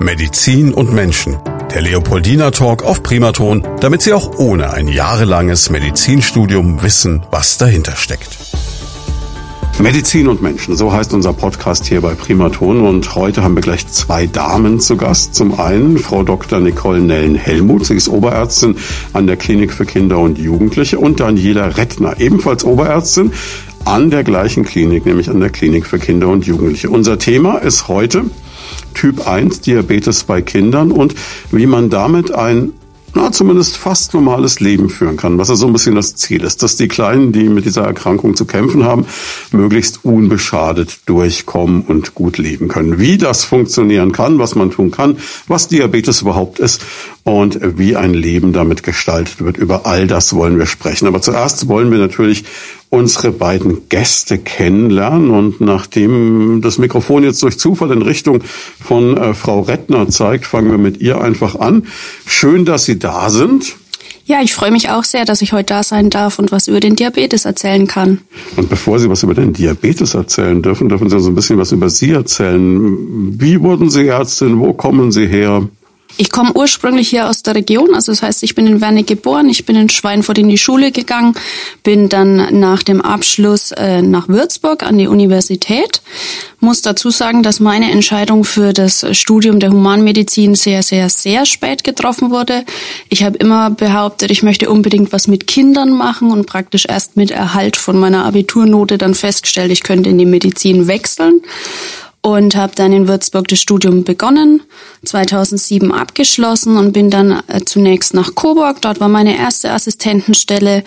Medizin und Menschen. Der Leopoldina Talk auf Primaton, damit Sie auch ohne ein jahrelanges Medizinstudium wissen, was dahinter steckt. Medizin und Menschen, so heißt unser Podcast hier bei Primaton und heute haben wir gleich zwei Damen zu Gast. Zum einen Frau Dr. Nicole Nellen-Hellmuth, sie ist Oberärztin an der Klinik für Kinder und Jugendliche und Daniela Rettner, ebenfalls Oberärztin an der gleichen Klinik, nämlich an der Klinik für Kinder und Jugendliche. Unser Thema ist heute Typ 1 Diabetes bei Kindern und wie man damit ein na, zumindest fast normales Leben führen kann, was ja so ein bisschen das Ziel ist, dass die Kleinen, die mit dieser Erkrankung zu kämpfen haben, möglichst unbeschadet durchkommen und gut leben können. Wie das funktionieren kann, was man tun kann, was Diabetes überhaupt ist und wie ein Leben damit gestaltet wird, über all das wollen wir sprechen. Aber zuerst wollen wir natürlich unsere beiden Gäste kennenlernen. Und nachdem das Mikrofon jetzt durch Zufall in Richtung von äh, Frau Rettner zeigt, fangen wir mit ihr einfach an. Schön, dass Sie da sind. Ja, ich freue mich auch sehr, dass ich heute da sein darf und was über den Diabetes erzählen kann. Und bevor Sie was über den Diabetes erzählen dürfen, dürfen Sie so ein bisschen was über Sie erzählen. Wie wurden Sie Ärztin? Wo kommen Sie her? Ich komme ursprünglich hier aus der Region, also das heißt, ich bin in Werne geboren, ich bin in Schweinfurt in die Schule gegangen, bin dann nach dem Abschluss äh, nach Würzburg an die Universität. Muss dazu sagen, dass meine Entscheidung für das Studium der Humanmedizin sehr, sehr, sehr spät getroffen wurde. Ich habe immer behauptet, ich möchte unbedingt was mit Kindern machen und praktisch erst mit Erhalt von meiner Abiturnote dann festgestellt, ich könnte in die Medizin wechseln und habe dann in Würzburg das Studium begonnen, 2007 abgeschlossen und bin dann äh, zunächst nach Coburg. Dort war meine erste Assistentenstelle.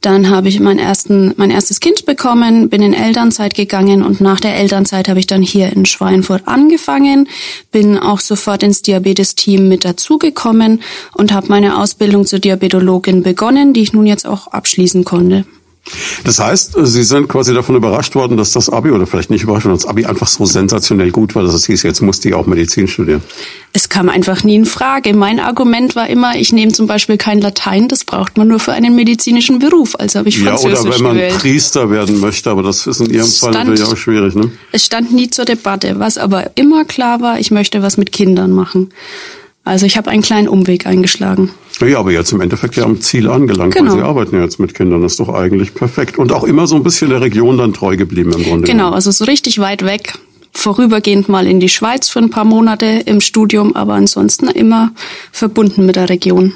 Dann habe ich mein, ersten, mein erstes Kind bekommen, bin in Elternzeit gegangen und nach der Elternzeit habe ich dann hier in Schweinfurt angefangen, bin auch sofort ins Diabetes-Team mit dazugekommen und habe meine Ausbildung zur Diabetologin begonnen, die ich nun jetzt auch abschließen konnte. Das heißt, Sie sind quasi davon überrascht worden, dass das Abi, oder vielleicht nicht überrascht, dass das Abi einfach so sensationell gut war, dass es hieß, jetzt musste ich auch Medizin studieren. Es kam einfach nie in Frage. Mein Argument war immer, ich nehme zum Beispiel kein Latein, das braucht man nur für einen medizinischen Beruf. Also habe ich Französisch Ja, oder wenn man gewählt. Priester werden möchte, aber das ist in Ihrem Fall stand, natürlich auch schwierig, ne? Es stand nie zur Debatte. Was aber immer klar war, ich möchte was mit Kindern machen. Also ich habe einen kleinen Umweg eingeschlagen. Ja, aber jetzt im Endeffekt ja am Ziel angelangt, Genau. weil Sie arbeiten ja jetzt mit Kindern, das ist doch eigentlich perfekt. Und auch immer so ein bisschen der Region dann treu geblieben im Grunde. Genau, also so richtig weit weg. Vorübergehend mal in die Schweiz für ein paar Monate im Studium, aber ansonsten immer verbunden mit der Region.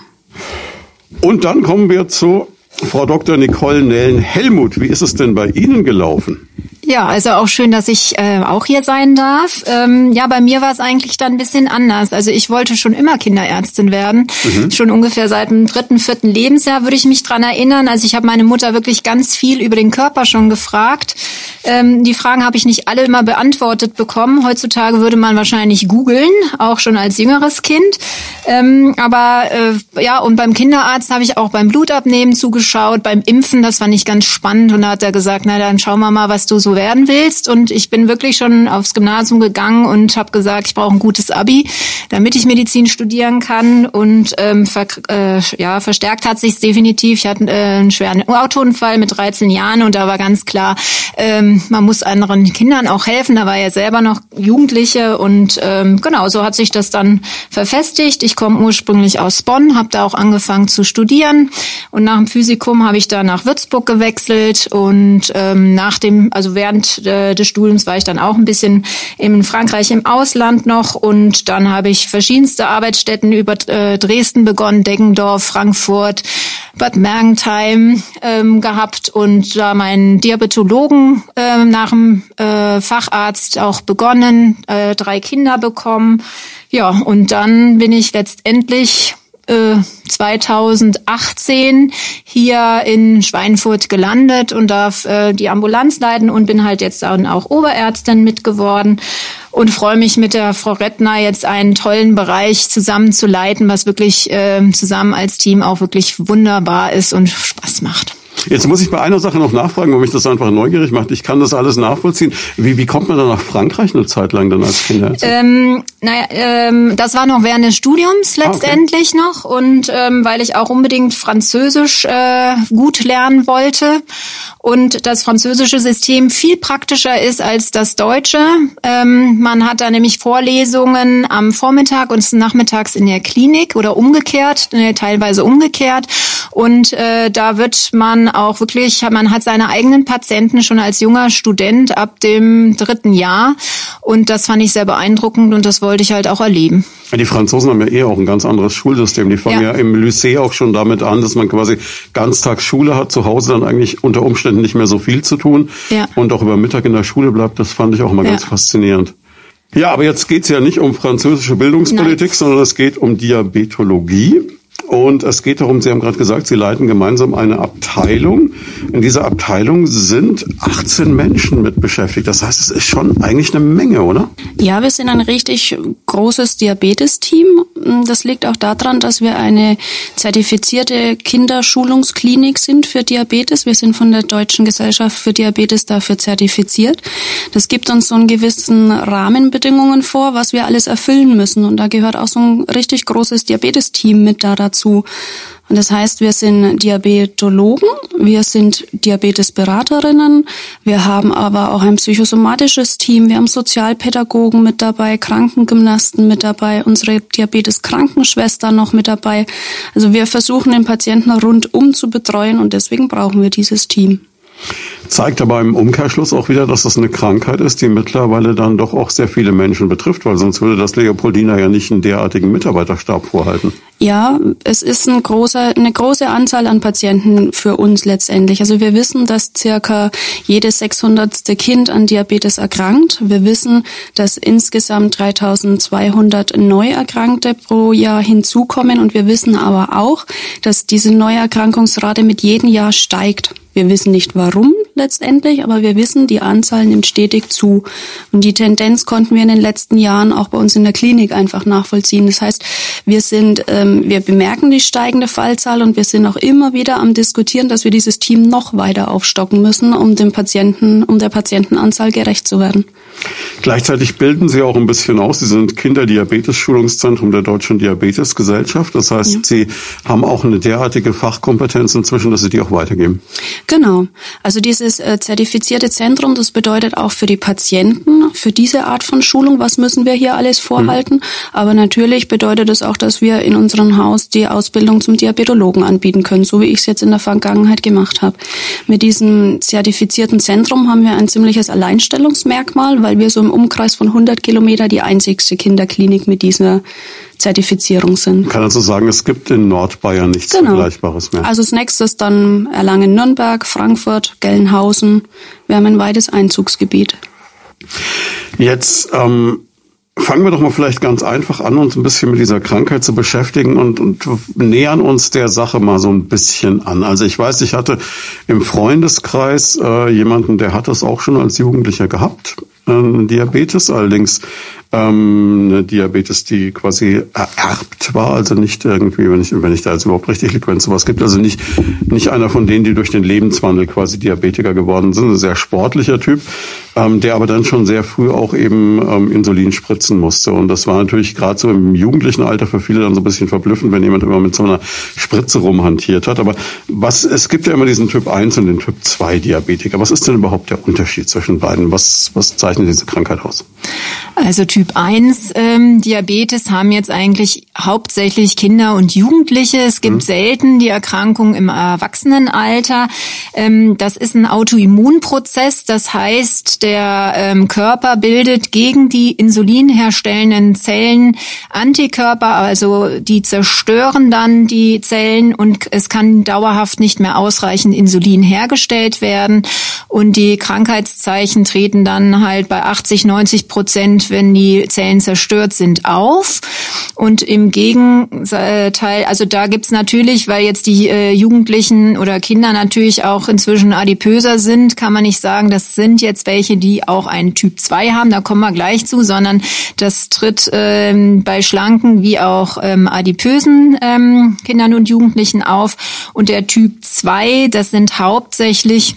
Und dann kommen wir zu Frau Dr. Nicole Nellen-Hellmuth. Wie ist es denn bei Ihnen gelaufen? Ja, also auch schön, dass ich äh, auch hier sein darf. Ähm, ja, bei mir war es eigentlich dann ein bisschen anders. Also ich wollte schon immer Kinderärztin werden. Schon ungefähr seit dem dritten, vierten Lebensjahr würde ich mich dran erinnern. Also ich habe meine Mutter wirklich ganz viel über den Körper schon gefragt. Ähm, die Fragen habe ich nicht alle immer beantwortet bekommen. Heutzutage würde man wahrscheinlich googeln, auch schon als jüngeres Kind. Ähm, aber äh, ja, und beim Kinderarzt habe ich auch beim Blutabnehmen zugeschaut, beim Impfen, das fand ich ganz spannend. Und da hat er gesagt, na dann schauen wir mal, was du so werden willst. Und ich bin wirklich schon aufs Gymnasium gegangen und habe gesagt, ich brauche ein gutes Abi, damit ich Medizin studieren kann. Und ähm, ver äh, ja, verstärkt hat sich definitiv. Ich hatte äh, einen schweren Autounfall mit 13 Jahren und da war ganz klar, ähm, man muss anderen Kindern auch helfen. Da war ja selber noch Jugendliche und ähm, genau so hat sich das dann verfestigt. Ich komme ursprünglich aus Bonn, habe da auch angefangen zu studieren und nach dem Physikum habe ich dann nach Würzburg gewechselt und ähm, nach dem, also während äh, des Studiums war ich dann auch ein bisschen in Frankreich im Ausland noch und dann habe ich verschiedenste Arbeitsstätten über äh, Dresden begonnen, Deggendorf, Frankfurt, Bad Mergentheim ähm, gehabt und da meinen Diabetologen äh, nach dem äh, Facharzt auch begonnen, äh, drei Kinder bekommen. Ja, und dann bin ich letztendlich äh, 2018 hier in Schweinfurt gelandet und darf äh, die Ambulanz leiten und bin halt jetzt dann auch Oberärztin mitgeworden und freue mich mit der Frau Rettner jetzt einen tollen Bereich zusammen zu leiten, was wirklich äh, zusammen als Team auch wirklich wunderbar ist und Spaß macht. Jetzt muss ich bei einer Sache noch nachfragen, weil mich das einfach neugierig macht. Ich kann das alles nachvollziehen. Wie, wie kommt man dann nach Frankreich eine Zeit lang dann als Kinderärztin? Ähm, naja, ähm, das war noch während des Studiums letztendlich ah, okay. noch und ähm, weil ich auch unbedingt Französisch äh, gut lernen wollte und das französische System viel praktischer ist als das deutsche. Ähm, man hat da nämlich Vorlesungen am Vormittag und nachmittags in der Klinik oder umgekehrt, äh, teilweise umgekehrt. Und äh, da wird man auch wirklich, man hat seine eigenen Patienten schon als junger Student ab dem dritten Jahr. Und das fand ich sehr beeindruckend und das wollte ich halt auch erleben. Die Franzosen haben ja eh auch ein ganz anderes Schulsystem. Die fangen ja. ja im Lycée auch schon damit an, dass man quasi Ganztagsschule hat, zu Hause dann eigentlich unter Umständen nicht mehr so viel zu tun ja. und auch über Mittag in der Schule bleibt. Das fand ich auch mal ja. ganz faszinierend. Ja, aber jetzt geht's ja nicht um französische Bildungspolitik, Nein. sondern es geht um Diabetologie. Und es geht darum, Sie haben gerade gesagt, Sie leiten gemeinsam eine Abteilung. In dieser Abteilung sind 18 Menschen mit beschäftigt. Das heißt, es ist schon eigentlich eine Menge, oder? Ja, wir sind ein richtig großes Diabetes-Team. Das liegt auch daran, dass wir eine zertifizierte Kinderschulungsklinik sind für Diabetes. Wir sind von der Deutschen Gesellschaft für Diabetes dafür zertifiziert. Das gibt uns so einen gewissen Rahmenbedingungen vor, was wir alles erfüllen müssen. Und da gehört auch so ein richtig großes Diabetes-Team mit dazu dazu. Und das heißt, wir sind Diabetologen, wir sind Diabetesberaterinnen, wir haben aber auch ein psychosomatisches Team, wir haben Sozialpädagogen mit dabei, Krankengymnasten mit dabei, unsere Diabetes-Krankenschwester noch mit dabei. Also wir versuchen den Patienten rundum zu betreuen und deswegen brauchen wir dieses Team. Zeigt aber im Umkehrschluss auch wieder, dass das eine Krankheit ist, die mittlerweile dann doch auch sehr viele Menschen betrifft, weil sonst würde das Leopoldina ja nicht einen derartigen Mitarbeiterstab vorhalten. Ja, es ist ein großer, eine große Anzahl an Patienten für uns letztendlich. Also wir wissen, dass circa jedes 600. Kind an Diabetes erkrankt. Wir wissen, dass insgesamt 3200 Neuerkrankte pro Jahr hinzukommen und wir wissen aber auch, dass diese Neuerkrankungsrate mit jedem Jahr steigt. Wir wissen nicht warum letztendlich, aber wir wissen, die Anzahl nimmt stetig zu. Und die Tendenz konnten wir in den letzten Jahren auch bei uns in der Klinik einfach nachvollziehen. Das heißt, wir sind, ähm, wir bemerken die steigende Fallzahl und wir sind auch immer wieder am diskutieren, dass wir dieses Team noch weiter aufstocken müssen, um dem Patienten, um der Patientenanzahl gerecht zu werden. Gleichzeitig bilden Sie auch ein bisschen aus. Sie sind Kinderdiabetes-Schulungszentrum der Deutschen Diabetesgesellschaft. Das heißt, ja. Sie haben auch eine derartige Fachkompetenz inzwischen, dass Sie die auch weitergeben. Genau. Also dieses äh, zertifizierte Zentrum, das bedeutet auch für die Patienten, für diese Art von Schulung, was müssen wir hier alles vorhalten. Mhm. Aber natürlich bedeutet es auch, dass wir in unserem Haus die Ausbildung zum Diabetologen anbieten können, so wie ich es jetzt in der Vergangenheit gemacht habe. Mit diesem zertifizierten Zentrum haben wir ein ziemliches Alleinstellungsmerkmal, weil wir so im Umkreis von 100 Kilometer die einzigste Kinderklinik mit dieser Zertifizierung sind. Man kann also sagen, es gibt in Nordbayern nichts genau. Vergleichbares mehr. Also das nächste ist dann Erlangen-Nürnberg, Frankfurt, Gelnhausen. Wir haben ein weites Einzugsgebiet. Jetzt ähm, fangen wir doch mal vielleicht ganz einfach an, uns ein bisschen mit dieser Krankheit zu beschäftigen und, und nähern uns der Sache mal so ein bisschen an. Also ich weiß, ich hatte im Freundeskreis äh, jemanden, der hat das auch schon als Jugendlicher gehabt, äh, Diabetes, allerdings ähm, eine Diabetes, die quasi ererbt war, also nicht irgendwie, wenn ich, wenn ich da jetzt überhaupt richtig liege, wenn es sowas gibt, also nicht, nicht einer von denen, die durch den Lebenswandel quasi Diabetiker geworden sind, ein sehr sportlicher Typ, ähm, der aber dann schon sehr früh auch eben ähm, Insulin spritzen musste. Und das war natürlich gerade so im jugendlichen Alter für viele dann so ein bisschen verblüffend, wenn jemand immer mit so einer Spritze rumhantiert hat. Aber was, es gibt ja immer diesen Typ 1 und den Typ 2 Diabetiker. Was ist denn überhaupt der Unterschied zwischen beiden? Was, was zeichnet diese Krankheit aus? Also Typ 1 ähm, Diabetes haben jetzt eigentlich hauptsächlich Kinder und Jugendliche. Es gibt mhm. selten die Erkrankung im Erwachsenenalter. Ähm, das ist ein Autoimmunprozess. Das heißt, der ähm, Körper bildet gegen die Insulin herstellenden Zellen Antikörper, also die zerstören dann die Zellen und es kann dauerhaft nicht mehr ausreichend Insulin hergestellt werden. Und die Krankheitszeichen treten dann halt bei 80, 90 Prozent, wenn die die Zellen zerstört sind, auf. Und im Gegenteil, also da gibt's natürlich, weil jetzt die äh, Jugendlichen oder Kinder natürlich auch inzwischen adipöser sind, kann man nicht sagen, das sind jetzt welche, die auch einen Typ 2 haben, da kommen wir gleich zu, sondern das tritt ähm, bei schlanken wie auch ähm, adipösen ähm, Kindern und Jugendlichen auf. Und der Typ 2, das sind hauptsächlich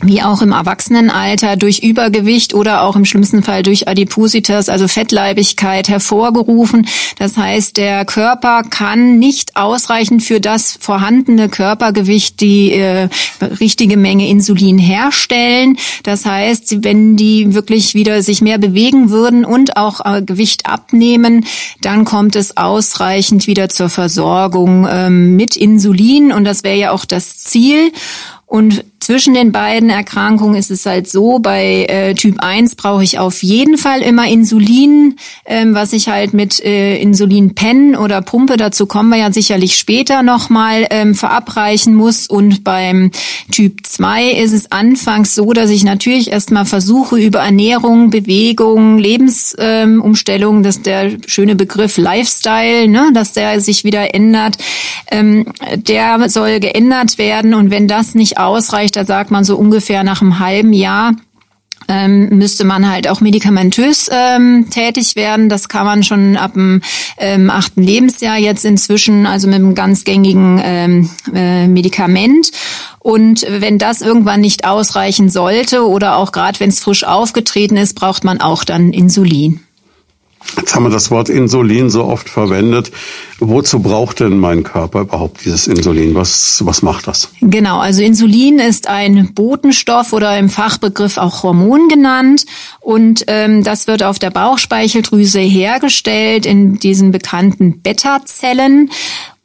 wie auch im Erwachsenenalter durch Übergewicht oder auch im schlimmsten Fall durch Adipositas, also Fettleibigkeit hervorgerufen. Das heißt, der Körper kann nicht ausreichend für das vorhandene Körpergewicht die äh, richtige Menge Insulin herstellen. Das heißt, wenn die wirklich wieder sich mehr bewegen würden und auch äh, Gewicht abnehmen, dann kommt es ausreichend wieder zur Versorgung äh, mit Insulin und das wäre ja auch das Ziel. Und zwischen den beiden Erkrankungen ist es halt so, bei äh, Typ 1 brauche ich auf jeden Fall immer Insulin, ähm, was ich halt mit äh, Insulinpen oder Pumpe, dazu kommen wir ja sicherlich später nochmal, ähm, verabreichen muss. Und beim Typ 2 ist es anfangs so, dass ich natürlich erstmal versuche, über Ernährung, Bewegung, Lebensumstellung, ähm, dass der schöne Begriff Lifestyle, ne, dass der sich wieder ändert, ähm, der soll geändert werden. Und wenn das nicht ausreicht, da sagt man so ungefähr nach einem halben Jahr, ähm, müsste man halt auch medikamentös ähm, tätig werden. Das kann man schon ab dem ähm, achten Lebensjahr jetzt inzwischen, also mit einem ganz gängigen ähm, äh, Medikament. Und wenn das irgendwann nicht ausreichen sollte oder auch gerade wenn es frisch aufgetreten ist, braucht man auch dann Insulin. Jetzt haben wir das Wort Insulin so oft verwendet. Wozu braucht denn mein Körper überhaupt dieses Insulin? Was, was macht das? Genau, also Insulin ist ein Botenstoff oder im Fachbegriff auch Hormon genannt. Und ähm, das wird auf der Bauchspeicheldrüse hergestellt in diesen bekannten Beta-Zellen.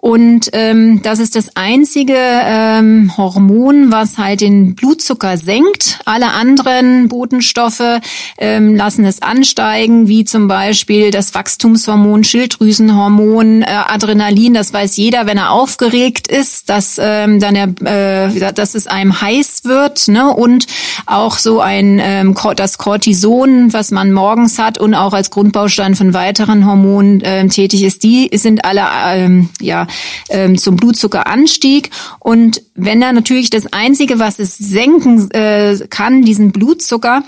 Und ähm, das ist das einzige ähm, Hormon, was halt den Blutzucker senkt. Alle anderen Botenstoffe ähm, lassen es ansteigen, wie zum Beispiel das Wachstumshormon, Schilddrüsenhormon, äh, Adrenalin. Das weiß jeder, wenn er aufgeregt ist, dass ähm, dann er, äh, dass es einem heiß wird. Ne? Und auch so ein ähm, das Cortison, was man morgens hat und auch als Grundbaustein von weiteren Hormonen äh, tätig ist, die sind alle ähm, ja ähm, zum Blutzuckeranstieg. Und wenn da natürlich das Einzige, was es senken äh, kann, diesen Blutzucker,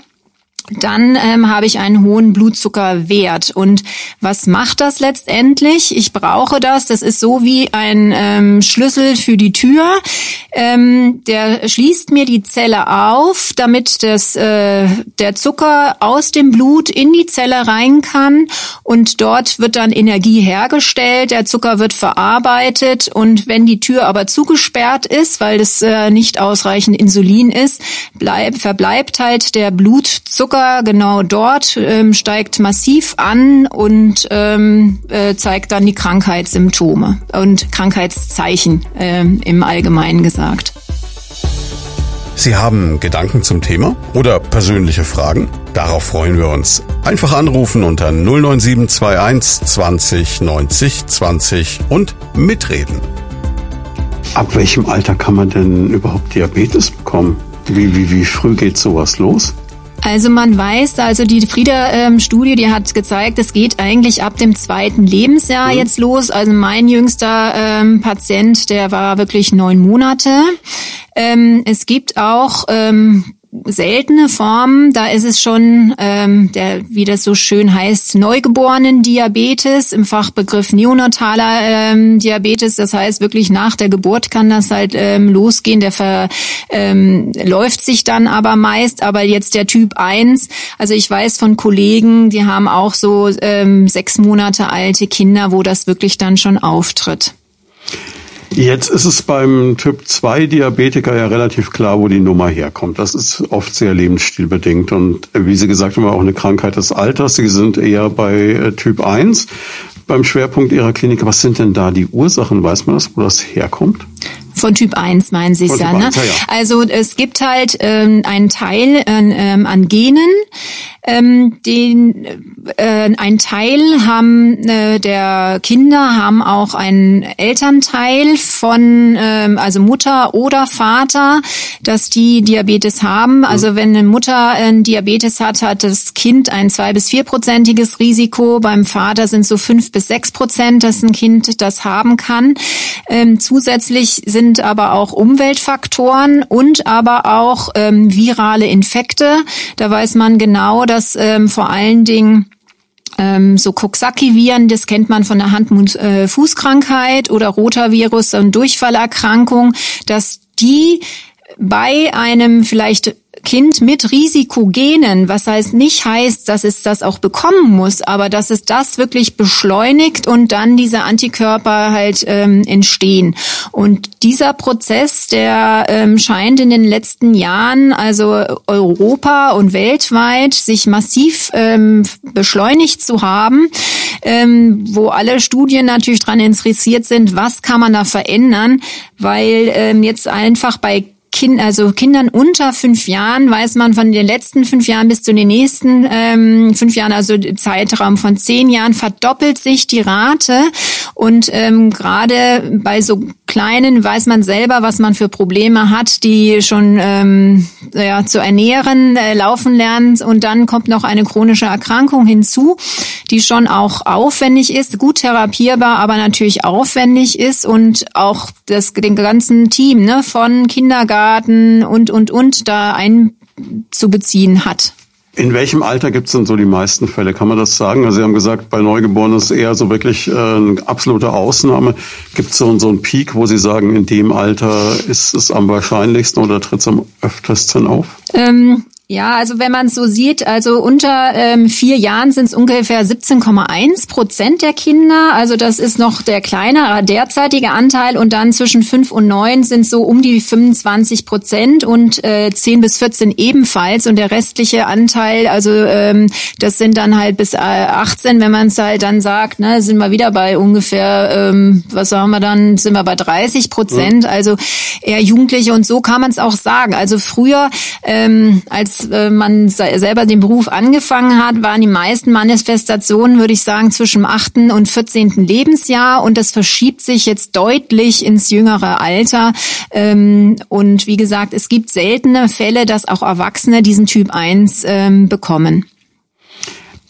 dann ähm, habe ich einen hohen Blutzuckerwert. Und was macht das letztendlich? Ich brauche das. Das ist so wie ein ähm, Schlüssel für die Tür. Ähm, der schließt mir die Zelle auf, damit das, äh, der Zucker aus dem Blut in die Zelle rein kann. Und dort wird dann Energie hergestellt. Der Zucker wird verarbeitet. Und wenn die Tür aber zugesperrt ist, weil das äh, nicht ausreichend Insulin ist, bleib, verbleibt halt der Blutzucker Zucker genau dort ähm, steigt massiv an und ähm, äh, zeigt dann die Krankheitssymptome und Krankheitszeichen äh, im Allgemeinen gesagt. Sie haben Gedanken zum Thema oder persönliche Fragen? Darauf freuen wir uns. Einfach anrufen unter 09721 20 90 20 und mitreden. Ab welchem Alter kann man denn überhaupt Diabetes bekommen? Wie, wie, wie früh geht sowas los? Also man weiß, also die Frieda-Studie, ähm, die hat gezeigt, es geht eigentlich ab dem zweiten Lebensjahr mhm. jetzt los. Also mein jüngster ähm, Patient, der war wirklich neun Monate. Ähm, es gibt auch ähm, seltene Formen, da ist es schon, ähm, der, wie das so schön heißt, neugeborenen Diabetes, im Fachbegriff neonataler ähm, Diabetes. Das heißt, wirklich nach der Geburt kann das halt ähm, losgehen. Der verläuft ähm, läuft sich dann aber meist. Aber jetzt der Typ 1, also ich weiß von Kollegen, die haben auch so ähm, sechs Monate alte Kinder, wo das wirklich dann schon auftritt. Jetzt ist es beim Typ 2 Diabetiker ja relativ klar, wo die Nummer herkommt. Das ist oft sehr lebensstilbedingt und wie Sie gesagt haben, auch eine Krankheit des Alters. Sie sind eher bei äh, Typ 1 beim Schwerpunkt Ihrer Klinik. Was sind denn da die Ursachen? Weiß man das, wo das herkommt? Von Typ 1 meinen Sie es ja, ne? Ja, ja. Also es gibt halt ähm, einen Teil ähm, an Genen, ähm, den äh, ein Teil haben äh, der Kinder haben auch einen Elternteil von ähm, also Mutter oder Vater, dass die Diabetes haben. Also wenn eine Mutter einen Diabetes hat, hat das Kind ein zwei bis vierprozentiges Risiko. Beim Vater sind so fünf bis sechs Prozent, dass ein Kind das haben kann. Ähm, zusätzlich sind sind aber auch Umweltfaktoren und aber auch ähm, virale Infekte. Da weiß man genau, dass ähm, vor allen Dingen ähm, so Coxsackie-Viren, das kennt man von der Hand-Fußkrankheit oder Rotavirus und Durchfallerkrankung, dass die bei einem vielleicht Kind mit Risikogenen, was heißt nicht heißt, dass es das auch bekommen muss, aber dass es das wirklich beschleunigt und dann diese Antikörper halt ähm, entstehen. Und dieser Prozess, der ähm, scheint in den letzten Jahren, also Europa und weltweit, sich massiv ähm, beschleunigt zu haben, ähm, wo alle Studien natürlich daran interessiert sind, was kann man da verändern, weil ähm, jetzt einfach bei kind, also Kindern unter fünf Jahren weiß man von den letzten fünf Jahren bis zu den nächsten ähm, fünf Jahren, also Zeitraum von zehn Jahren, verdoppelt sich die Rate. Und ähm, gerade bei so kleinen weiß man selber, was man für Probleme hat, die schon ähm, ja, zu ernähren, äh, laufen lernen. Und dann kommt noch eine chronische Erkrankung hinzu, die schon auch aufwendig ist, gut therapierbar, aber natürlich aufwendig ist und auch das den ganzen Team ne, von Kindergarten und, und, und da einzubeziehen hat. In welchem Alter gibt es denn so die meisten Fälle? Kann man das sagen? Also Sie haben gesagt, bei Neugeborenen ist eher so wirklich äh, eine absolute Ausnahme. Gibt es so, so einen Peak, wo Sie sagen, in dem Alter ist es am wahrscheinlichsten oder tritt es am öftesten auf? Ähm, ja, also wenn man es so sieht, also unter ähm, vier Jahren sind es ungefähr 17,1 Prozent der Kinder. Also das ist noch der kleinere derzeitige Anteil. Und dann zwischen fünf und neun sind so um die 25 Prozent und äh, 10 bis 14 ebenfalls. Und der restliche Anteil, also ähm, das sind dann halt bis äh, 18, wenn man es halt dann sagt, ne, sind wir wieder bei ungefähr, ähm, was sagen wir dann, sind wir bei 30 Prozent. Mhm. Also eher Jugendliche und so kann man es auch sagen. Also früher ähm, als äh, man selber den Beruf angefangen hat, waren die meisten Manifestationen, würde ich sagen, zwischen dem 8. und 14. Lebensjahr und das verschiebt sich jetzt deutlich ins jüngere Alter. Ähm, und wie gesagt, es gibt seltene Fälle, dass auch Erwachsene diesen Typ 1 ähm, bekommen.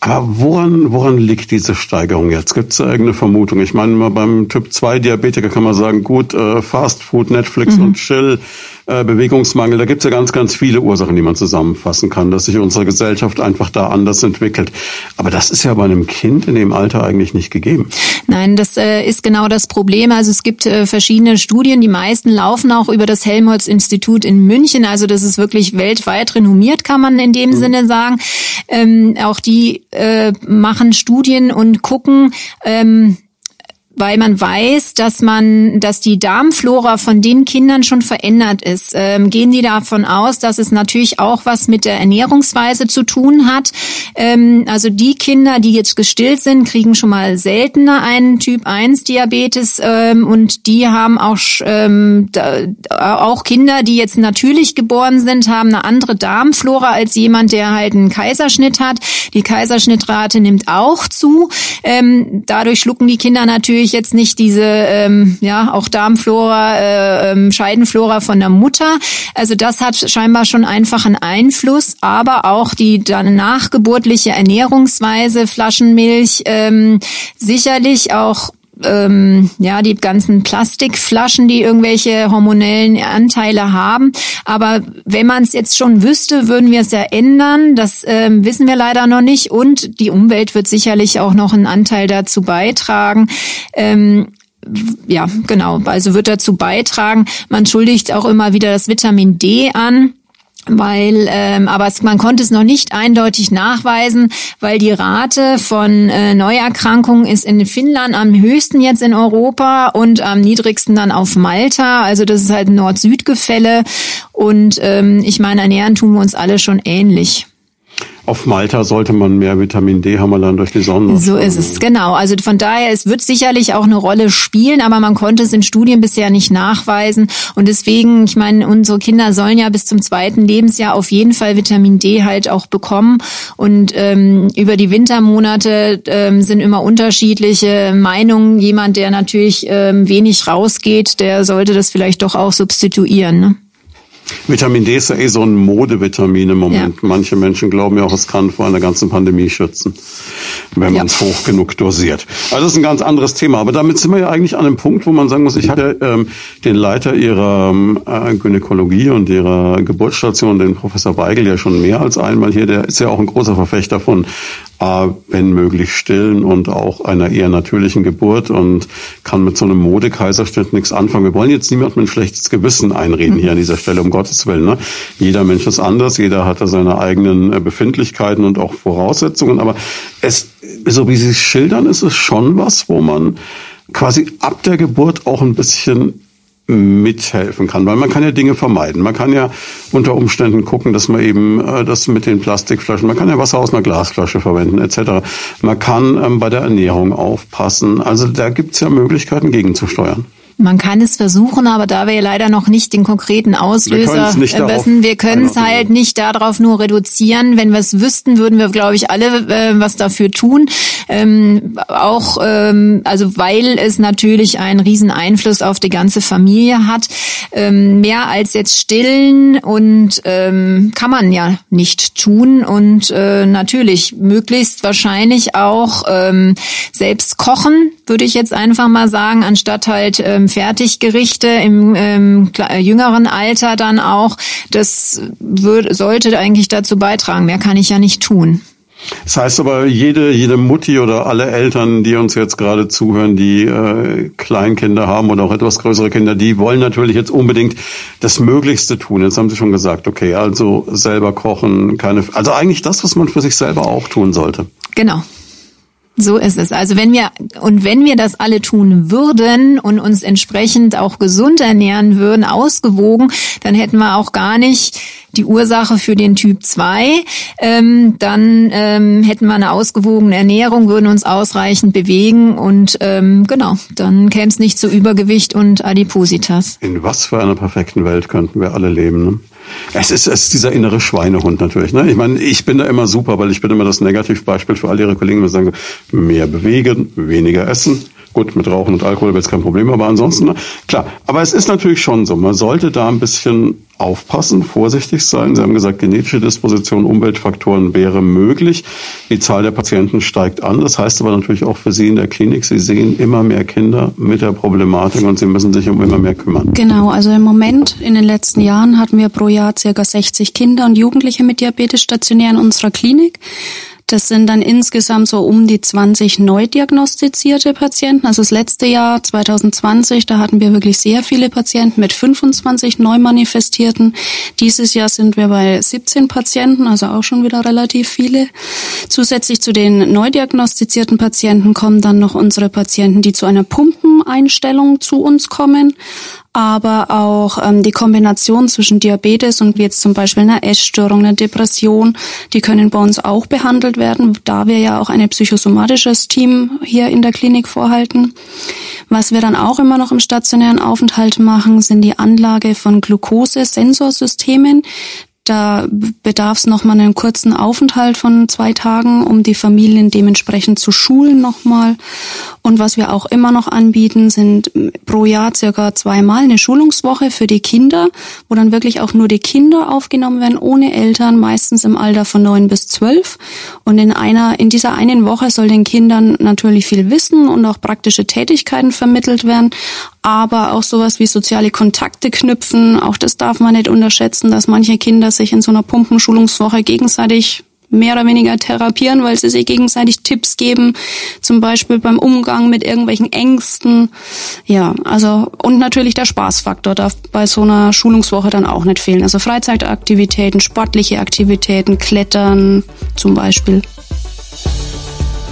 Aber woran, woran liegt diese Steigerung jetzt? Gibt es da irgendeine Vermutung? Ich meine, mal beim Typ 2 Diabetiker kann man sagen, gut, äh, Fast Food, Netflix mhm. und Chill, äh, Bewegungsmangel, da gibt es ja ganz, ganz viele Ursachen, die man zusammenfassen kann, dass sich unsere Gesellschaft einfach da anders entwickelt. Aber das ist ja bei einem Kind in dem Alter eigentlich nicht gegeben. Nein, das äh, ist genau das Problem. Also es gibt äh, verschiedene Studien, die meisten laufen auch über das Helmholtz-Institut in München. Also das ist wirklich weltweit renommiert, kann man in dem mhm. Sinne sagen. Ähm, auch die äh, machen Studien und gucken, ähm, weil man weiß, dass man, dass die Darmflora von den Kindern schon verändert ist. Ähm, gehen die davon aus, dass es natürlich auch was mit der Ernährungsweise zu tun hat. Ähm, also die Kinder, die jetzt gestillt sind, kriegen schon mal seltener einen Typ 1 Diabetes ähm, und die haben auch ähm, da, auch Kinder, die jetzt natürlich geboren sind, haben eine andere Darmflora als jemand, der halt einen Kaiserschnitt hat. Die Kaiserschnittrate nimmt auch zu. Ähm, dadurch schlucken die Kinder natürlich natürlich jetzt nicht diese, ähm, ja, auch Darmflora, äh, ähm, Scheidenflora von der Mutter. Also das hat scheinbar schon einfach einen Einfluss, aber auch die dann nachgeburtliche Ernährungsweise, Flaschenmilch, ähm, sicherlich auch ähm, ja die ganzen Plastikflaschen, die irgendwelche hormonellen Anteile haben. Aber wenn man es jetzt schon wüsste, würden wir es ja ändern. Das ähm, wissen wir leider noch nicht. Und die Umwelt wird sicherlich auch noch einen Anteil dazu beitragen. Ähm, ja, genau. Also wird dazu beitragen. Man schuldigt auch immer wieder das Vitamin D an weil ähm, aber es, man konnte es noch nicht eindeutig nachweisen, weil die Rate von äh, Neuerkrankungen ist in Finnland am höchsten jetzt in Europa und am niedrigsten dann auf Malta. Also das ist halt ein Nord-Süd-Gefälle und ähm, ich meine, ernähren tun wir uns alle schon ähnlich. Auf Malta sollte man mehr Vitamin D haben dann durch die Sonne. So ist es, genau. Also von daher, es wird sicherlich auch eine Rolle spielen, aber man konnte es in Studien bisher nicht nachweisen. Und deswegen, ich meine, unsere Kinder sollen ja bis zum zweiten Lebensjahr auf jeden Fall Vitamin D halt auch bekommen. Und ähm, über die Wintermonate ähm, sind immer unterschiedliche Meinungen. Jemand, der natürlich ähm, wenig rausgeht, der sollte das vielleicht doch auch substituieren. Ne? Vitamin D ist ja eh so ein Modevitamin im Moment. Ja. Manche Menschen glauben ja auch, es kann vor einer ganzen Pandemie schützen, wenn man es hoch genug dosiert. Also das ist ein ganz anderes Thema. Aber damit sind wir ja eigentlich an einem Punkt, wo man sagen muss, ich hatte ähm, den Leiter ihrer äh, Gynäkologie und ihrer Geburtsstation, den Professor Weigel, ja schon mehr als einmal hier. Der ist ja auch ein großer Verfechter von wenn möglich stillen und auch einer eher natürlichen Geburt und kann mit so einem Modekaiserschnitt nichts anfangen. Wir wollen jetzt niemand mit ein schlechtes Gewissen einreden hier an dieser Stelle, um Gottes Willen. Ne? Jeder Mensch ist anders, jeder hat da seine eigenen äh, Befindlichkeiten und auch Voraussetzungen, aber es, so wie Sie es schildern, ist es schon was, wo man quasi ab der Geburt auch ein bisschen mithelfen kann, weil man kann ja Dinge vermeiden. Man kann ja unter Umständen gucken, dass man eben äh, das mit den Plastikflaschen, man kann ja Wasser aus einer Glasflasche verwenden etc. Man kann ähm, bei der Ernährung aufpassen. Also da gibt's ja Möglichkeiten gegenzusteuern. Man kann es versuchen, aber da wir leider noch nicht den konkreten Auslöser wir wissen, wir können es halt nicht darauf nur reduzieren. Wenn wir es wüssten, würden wir, glaube ich, alle äh, was dafür tun. Ähm, auch, ähm, also weil es natürlich einen riesen Einfluss auf die ganze Familie hat. Ähm, mehr als jetzt stillen und ähm, kann man ja nicht tun und äh, natürlich möglichst wahrscheinlich auch ähm, selbst kochen, würde ich jetzt einfach mal sagen, anstatt halt ähm, Fertiggerichte im ähm, jüngeren Alter dann auch. Das würde, sollte eigentlich dazu beitragen. Mehr kann ich ja nicht tun. Das heißt aber, jede, jede Mutti oder alle Eltern, die uns jetzt gerade zuhören, die äh, Kleinkinder haben oder auch etwas größere Kinder, die wollen natürlich jetzt unbedingt das Möglichste tun. Jetzt haben Sie schon gesagt, okay, also selber kochen, keine, also eigentlich das, was man für sich selber auch tun sollte. Genau. So ist es. Also wenn wir und wenn wir das alle tun würden und uns entsprechend auch gesund ernähren würden, ausgewogen, dann hätten wir auch gar nicht die Ursache für den Typ 2. Ähm, dann ähm, hätten wir eine ausgewogene Ernährung, würden uns ausreichend bewegen und ähm, genau, dann käme es nicht zu Übergewicht und Adipositas. In was für einer perfekten Welt könnten wir alle leben? Ne? Es ist, es ist dieser innere Schweinehund natürlich. Ne? Ich meine, ich bin da immer super, weil ich bin immer das Negativbeispiel für all Ihre Kollegen, die sagen, mehr bewegen, weniger essen. Gut, mit Rauchen und Alkohol wäre es kein Problem, aber ansonsten, ne? klar. Aber es ist natürlich schon so, man sollte da ein bisschen aufpassen, vorsichtig sein. Sie haben gesagt, genetische Disposition, Umweltfaktoren wäre möglich. Die Zahl der Patienten steigt an. Das heißt aber natürlich auch für Sie in der Klinik, Sie sehen immer mehr Kinder mit der Problematik und Sie müssen sich um immer mehr kümmern. Genau, also im Moment, in den letzten Jahren hatten wir pro Jahr circa 60 Kinder und Jugendliche mit Diabetes stationär in unserer Klinik. Das sind dann insgesamt so um die 20 neu diagnostizierte Patienten. Also das letzte Jahr 2020, da hatten wir wirklich sehr viele Patienten mit 25 neu manifestierten. Dieses Jahr sind wir bei 17 Patienten, also auch schon wieder relativ viele. Zusätzlich zu den neu diagnostizierten Patienten kommen dann noch unsere Patienten, die zu einer Pumpeneinstellung zu uns kommen aber auch ähm, die Kombination zwischen Diabetes und jetzt zum Beispiel einer Essstörung, einer Depression, die können bei uns auch behandelt werden, da wir ja auch ein psychosomatisches Team hier in der Klinik vorhalten. Was wir dann auch immer noch im stationären Aufenthalt machen, sind die Anlage von Glucose-Sensorsystemen. Da bedarf es nochmal einen kurzen Aufenthalt von zwei Tagen, um die Familien dementsprechend zu schulen nochmal. Und was wir auch immer noch anbieten, sind pro Jahr circa zweimal eine Schulungswoche für die Kinder, wo dann wirklich auch nur die Kinder aufgenommen werden, ohne Eltern, meistens im Alter von neun bis zwölf. Und in einer, in dieser einen Woche soll den Kindern natürlich viel Wissen und auch praktische Tätigkeiten vermittelt werden, aber auch sowas wie soziale Kontakte knüpfen. Auch das darf man nicht unterschätzen, dass manche Kinder sich in so einer Pumpenschulungswoche gegenseitig mehr oder weniger therapieren, weil sie sich gegenseitig Tipps geben, zum Beispiel beim Umgang mit irgendwelchen Ängsten. Ja, also und natürlich der Spaßfaktor darf bei so einer Schulungswoche dann auch nicht fehlen. Also Freizeitaktivitäten, sportliche Aktivitäten, Klettern zum Beispiel.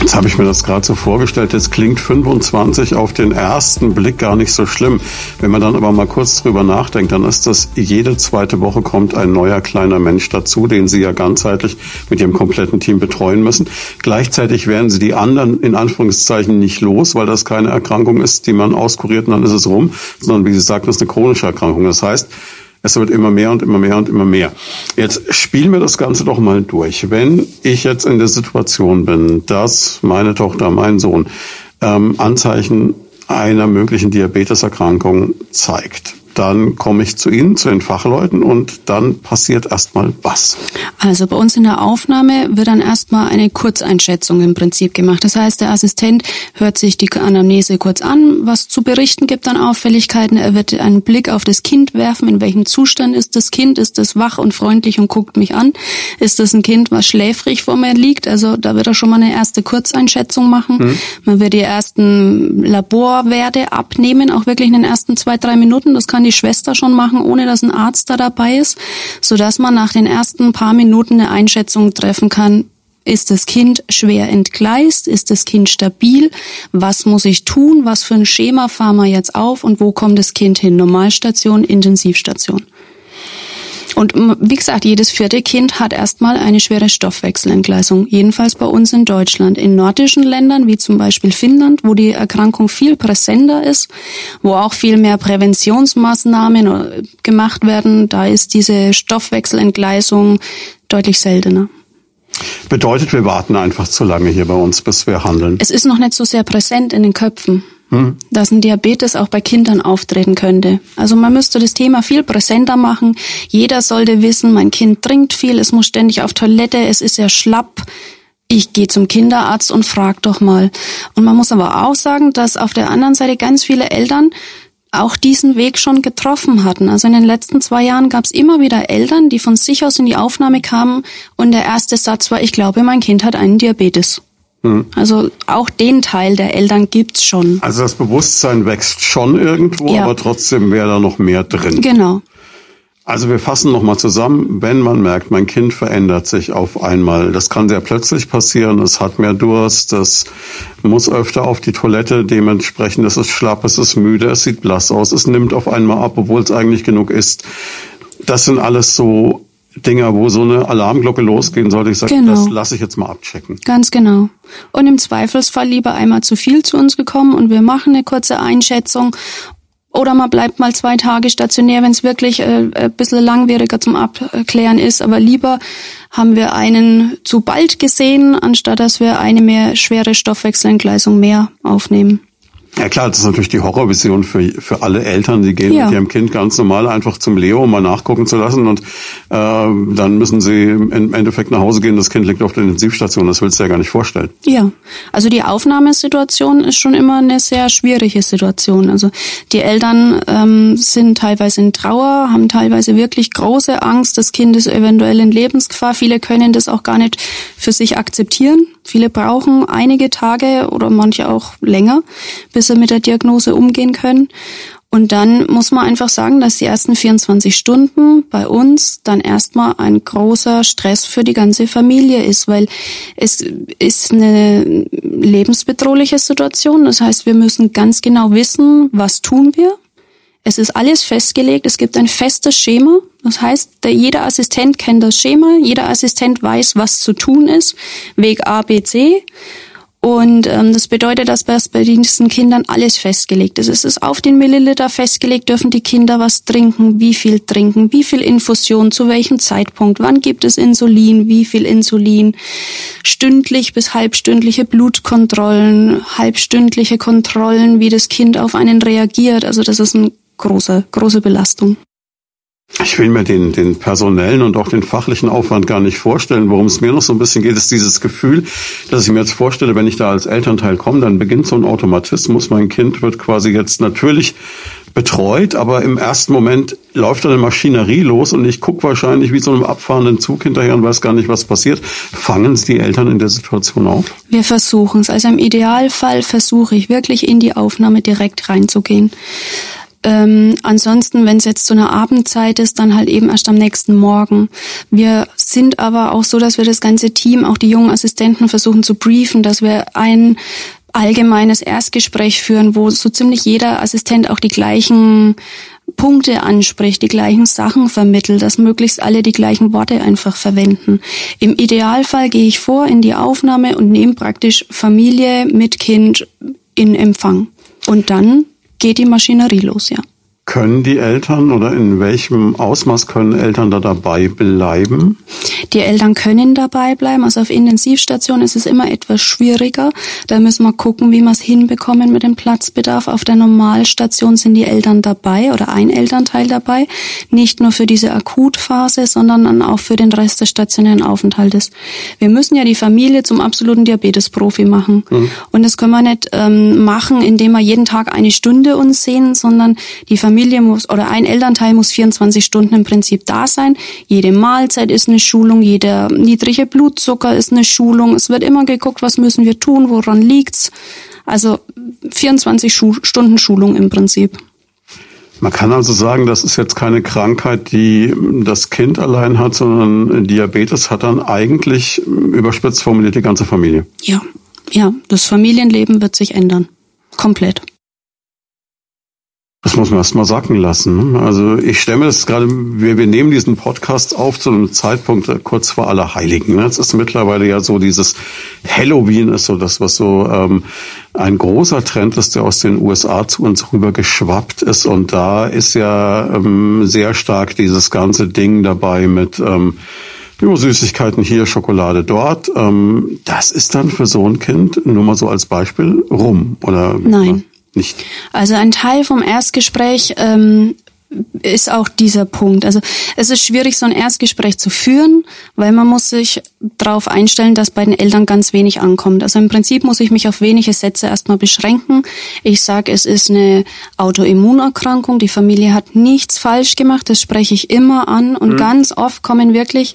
Jetzt habe ich mir das gerade so vorgestellt. Jetzt klingt 25 auf den ersten Blick gar nicht so schlimm. Wenn man dann aber mal kurz drüber nachdenkt, dann ist das jede zweite Woche kommt ein neuer kleiner Mensch dazu, den Sie ja ganzheitlich mit Ihrem kompletten Team betreuen müssen. Gleichzeitig werden Sie die anderen in Anführungszeichen nicht los, weil das keine Erkrankung ist, die man auskuriert und dann ist es rum, sondern wie Sie sagten, das ist eine chronische Erkrankung. Das heißt, Es wird immer mehr und immer mehr und immer mehr. Jetzt spielen wir das Ganze doch mal durch. Wenn ich jetzt in der Situation bin, dass meine Tochter, mein Sohn ähm, Anzeichen einer möglichen Diabeteserkrankung zeigt, dann komme ich zu Ihnen, zu den Fachleuten und dann passiert erstmal was. Also bei uns in der Aufnahme wird dann erstmal eine Kurzeinschätzung im Prinzip gemacht. Das heißt, der Assistent hört sich die Anamnese kurz an, was zu berichten gibt an Auffälligkeiten. Er wird einen Blick auf das Kind werfen, in welchem Zustand ist das Kind, ist es wach und freundlich und guckt mich an. Ist das ein Kind, was schläfrig vor mir liegt? Also da wird er schon mal eine erste Kurzeinschätzung machen. Mhm. Man wird die ersten Laborwerte abnehmen, auch wirklich in den ersten zwei, drei Minuten. Das kann kann die Schwester schon machen, ohne dass ein Arzt da dabei ist, so dass man nach den ersten paar Minuten eine Einschätzung treffen kann, ist das Kind schwer entgleist? Ist das Kind stabil? Was muss ich tun? Was für ein Schema fahren wir jetzt auf? Und wo kommt das Kind hin? Normalstation, Intensivstation. Und wie gesagt, jedes vierte Kind hat erstmal eine schwere Stoffwechselentgleisung. Jedenfalls bei uns in Deutschland. In nordischen Ländern, wie zum Beispiel Finnland, wo die Erkrankung viel präsenter ist, wo auch viel mehr Präventionsmaßnahmen äh, gemacht werden, da ist diese Stoffwechselentgleisung deutlich seltener. Bedeutet, wir warten einfach zu lange hier bei uns, bis wir handeln. Es ist noch nicht so sehr präsent in den Köpfen dass ein Diabetes auch bei Kindern auftreten könnte. Also man müsste das Thema viel präsenter machen. Jeder sollte wissen, mein Kind trinkt viel, es muss ständig auf Toilette, es ist ja schlapp. Ich gehe zum Kinderarzt und frag doch mal. Und man muss aber auch sagen, dass auf der anderen Seite ganz viele Eltern auch diesen Weg schon getroffen hatten. Also in den letzten zwei Jahren gab es immer wieder Eltern, die von sich aus in die Aufnahme kamen und der erste Satz war, ich glaube, mein Kind hat einen Diabetes. Hm. Also auch den Teil der Eltern gibt's schon. Also das Bewusstsein wächst schon irgendwo, ja. aber trotzdem wäre da noch mehr drin. Genau. Also wir fassen nochmal zusammen, wenn man merkt, mein Kind verändert sich auf einmal. Das kann sehr plötzlich passieren, es hat mehr Durst, es muss öfter auf die Toilette, dementsprechend es ist schlapp, es ist müde, es sieht blass aus, es nimmt auf einmal ab, obwohl es eigentlich genug ist. Das sind alles so Dinger, wo so eine Alarmglocke losgehen sollte. Ich sage, genau. das lasse ich jetzt mal abchecken. Ganz genau. Und im Zweifelsfall lieber einmal zu viel zu uns gekommen und wir machen eine kurze Einschätzung. Oder man bleibt mal zwei Tage stationär, wenn es wirklich äh, ein bisschen langwieriger zum Abklären ist. Aber lieber haben wir einen zu bald gesehen, anstatt dass wir eine mehr schwere Stoffwechselentgleisung mehr aufnehmen. Ja klar, das ist natürlich die Horrorvision für, für alle Eltern, die gehen ja. mit ihrem Kind ganz normal einfach zum Leo, um mal nachgucken zu lassen und äh, dann müssen sie im Endeffekt nach Hause gehen, das Kind liegt auf der Intensivstation, das willst du ja gar nicht vorstellen. Ja, also die Aufnahmesituation ist schon immer eine sehr schwierige Situation. Also die Eltern ähm, sind teilweise in Trauer, haben teilweise wirklich große Angst, das Kind ist eventuell in Lebensgefahr, viele können das auch gar nicht für sich akzeptieren. Viele brauchen einige Tage oder manche auch länger, bis sie mit der Diagnose umgehen können. Und dann muss man einfach sagen, dass die ersten 24 Stunden bei uns dann erstmal ein großer Stress für die ganze Familie ist, weil es ist eine lebensbedrohliche Situation. Das heißt, wir müssen ganz genau wissen, was tun wir, es ist alles festgelegt, es gibt ein festes Schema. Das heißt, der, jeder Assistent kennt das Schema, jeder Assistent weiß, was zu tun ist, Weg A, B, C. Und ähm, das bedeutet, dass bei diesen Kindern alles festgelegt ist. Es ist auf den Milliliter festgelegt, dürfen die Kinder was trinken, wie viel trinken, wie viel Infusion, zu welchem Zeitpunkt, wann gibt es Insulin, wie viel Insulin, stündlich bis halbstündliche Blutkontrollen, halbstündliche Kontrollen, wie das Kind auf einen reagiert. Also das ist ein große, große Belastung. Ich will mir den, den personellen und auch den fachlichen Aufwand gar nicht vorstellen. Worum es mir noch so ein bisschen geht, ist dieses Gefühl, dass ich mir jetzt vorstelle, wenn ich da als Elternteil komme, dann beginnt so ein Automatismus. Mein Kind wird quasi jetzt natürlich betreut, aber im ersten Moment läuft eine Maschinerie los und ich gucke wahrscheinlich wie so einem abfahrenden Zug hinterher und weiß gar nicht, was passiert. Fangen es die Eltern in der Situation auf? Wir versuchen es. Also im Idealfall versuche ich wirklich in die Aufnahme direkt reinzugehen. Ähm, ansonsten, wenn es jetzt zu einer Abendzeit ist, dann halt eben erst am nächsten Morgen. Wir sind aber auch so, dass wir das ganze Team, auch die jungen Assistenten versuchen zu briefen, dass wir ein allgemeines Erstgespräch führen, wo so ziemlich jeder Assistent auch die gleichen Punkte anspricht, die gleichen Sachen vermittelt, dass möglichst alle die gleichen Worte einfach verwenden. Im Idealfall gehe ich vor in die Aufnahme und nehme praktisch Familie mit Kind in Empfang. Und dann geht die Maschinerie los, ja. Können die Eltern oder in welchem Ausmaß können Eltern da dabei bleiben? Die Eltern können dabei bleiben. Also auf Intensivstationen ist es immer etwas schwieriger. Da müssen wir gucken, wie wir es hinbekommen mit dem Platzbedarf. Auf der Normalstation sind die Eltern dabei oder ein Elternteil dabei. Nicht nur für diese Akutphase, sondern dann auch für den Rest des stationären Aufenthaltes. Wir müssen ja die Familie zum absoluten Diabetesprofi machen. Mhm. Und das können wir nicht ähm, machen, indem wir jeden Tag eine Stunde uns sehen, sondern die Familie muss oder ein Elternteil muss 24 Stunden im Prinzip da sein. Jede Mahlzeit ist eine Schulung, jeder niedrige Blutzucker ist eine Schulung. Es wird immer geguckt, was müssen wir tun, woran liegt's. Also 24 Schu Stunden Schulung im Prinzip. Man kann also sagen, das ist jetzt keine Krankheit, die das Kind allein hat, sondern Diabetes hat dann eigentlich überspitzt formuliert die ganze Familie. Ja, ja, das Familienleben wird sich ändern. Komplett. Das muss man erst mal sacken lassen. Ne? Also ich stelle mir das gerade, wir, wir nehmen diesen Podcast auf zu einem Zeitpunkt äh, kurz vor Allerheiligen. Ne? Es ist mittlerweile ja so dieses Halloween ist so das, was so ähm, ein großer Trend ist, der aus den USA zu uns rüber geschwappt ist. Und da ist ja ähm, sehr stark dieses ganze Ding dabei mit ähm, nur Süßigkeiten hier, Schokolade dort. Ähm, das ist dann für so ein Kind, nur mal so als Beispiel, rum, oder? Nein nicht. Also ein Teil vom Erstgespräch ähm, ist auch dieser Punkt. Also es ist schwierig, so ein Erstgespräch zu führen, weil man muss sich darauf einstellen, dass bei den Eltern ganz wenig ankommt. Also im Prinzip muss ich mich auf wenige Sätze erstmal beschränken. Ich sage, es ist eine Autoimmunerkrankung, die Familie hat nichts falsch gemacht, das spreche ich immer an und mhm. ganz oft kommen wirklich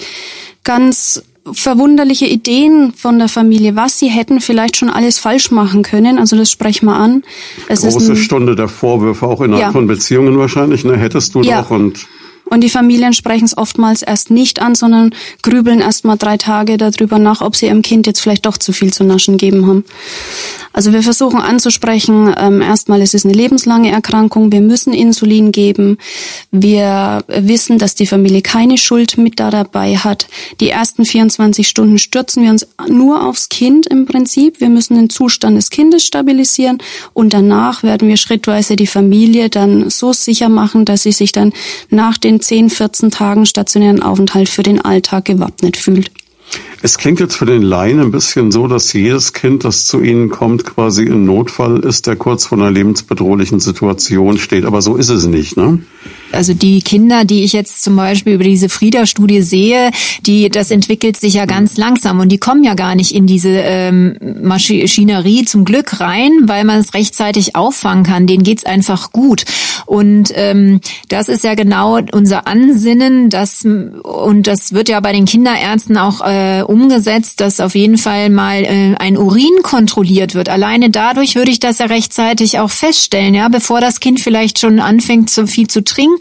ganz verwunderliche Ideen von der Familie, was sie hätten vielleicht schon alles falsch machen können. Also das sprechen wir an. Es Große ein, Stunde der Vorwürfe, auch innerhalb ja. von Beziehungen wahrscheinlich, ne? Hättest du ja. doch und und die Familien sprechen es oftmals erst nicht an, sondern grübeln erst mal drei Tage darüber nach, ob sie ihrem Kind jetzt vielleicht doch zu viel zu naschen geben haben. Also wir versuchen anzusprechen, ähm, erstmal es ist eine lebenslange Erkrankung, wir müssen Insulin geben. Wir wissen, dass die Familie keine Schuld mit da dabei hat. Die ersten 24 Stunden stürzen wir uns nur aufs Kind im Prinzip. Wir müssen den Zustand des Kindes stabilisieren und danach werden wir schrittweise die Familie dann so sicher machen, dass sie sich dann nach den 10, 14 Tagen stationären Aufenthalt für den Alltag gewappnet fühlt. Es klingt jetzt für den Laien ein bisschen so, dass jedes Kind, das zu Ihnen kommt, quasi ein Notfall ist, der kurz vor einer lebensbedrohlichen Situation steht. Aber so ist es nicht, ne? Also die Kinder, die ich jetzt zum Beispiel über diese Frieda-Studie sehe, die das entwickelt sich ja ganz langsam und die kommen ja gar nicht in diese ähm, Maschinerie zum Glück rein, weil man es rechtzeitig auffangen kann. Denen geht's einfach gut und ähm, das ist ja genau unser Ansinnen, dass und das wird ja bei den Kinderärzten auch äh, umgesetzt, dass auf jeden Fall mal äh, ein Urin kontrolliert wird. Alleine dadurch würde ich das ja rechtzeitig auch feststellen, ja, bevor das Kind vielleicht schon anfängt, zu viel zu trinken,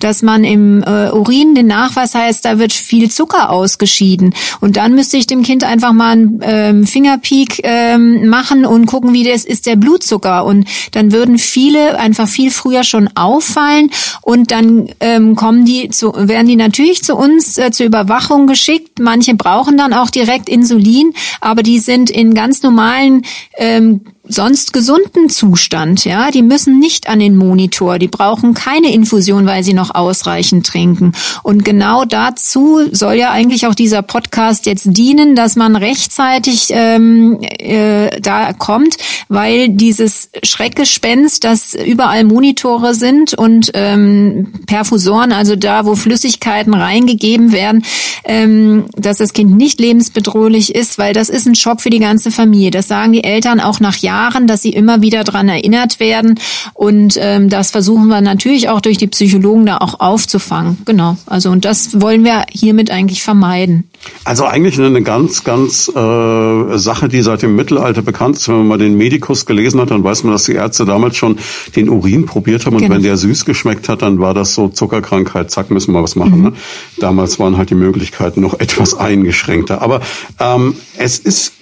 dass man im äh, Urin den Nachweis heißt, da wird viel Zucker ausgeschieden. Und dann müsste ich dem Kind einfach mal einen ähm, Fingerpeak ähm, machen und gucken, wie das ist der Blutzucker. Und dann würden viele einfach viel früher schon auffallen und dann ähm, kommen die zu, werden die natürlich zu uns äh, zur Überwachung geschickt. Manche brauchen dann auch direkt Insulin, aber die sind in ganz normalen ähm, sonst gesunden Zustand, ja, die müssen nicht an den Monitor, die brauchen keine Infusion, weil sie noch ausreichend trinken. Und genau dazu soll ja eigentlich auch dieser Podcast jetzt dienen, dass man rechtzeitig ähm, äh, da kommt, weil dieses Schreckgespenst, dass überall Monitore sind und ähm, Perfusoren, also da, wo Flüssigkeiten reingegeben werden, ähm, dass das Kind nicht lebensbedrohlich ist, weil das ist ein Schock für die ganze Familie. Das sagen die Eltern auch nach Jahren Jahren, dass sie immer wieder dran erinnert werden. Und ähm, das versuchen wir natürlich auch durch die Psychologen da auch aufzufangen. Genau. Also und das wollen wir hiermit eigentlich vermeiden. Also eigentlich eine ganz, ganz äh, Sache, die seit dem Mittelalter bekannt ist. Wenn man mal den Medikus gelesen hat, dann weiß man, dass die Ärzte damals schon den Urin probiert haben und genau. wenn der süß geschmeckt hat, dann war das so Zuckerkrankheit. Zack, müssen wir was machen. Mhm. Ne? Damals waren halt die Möglichkeiten noch etwas eingeschränkter. Aber ähm, es ist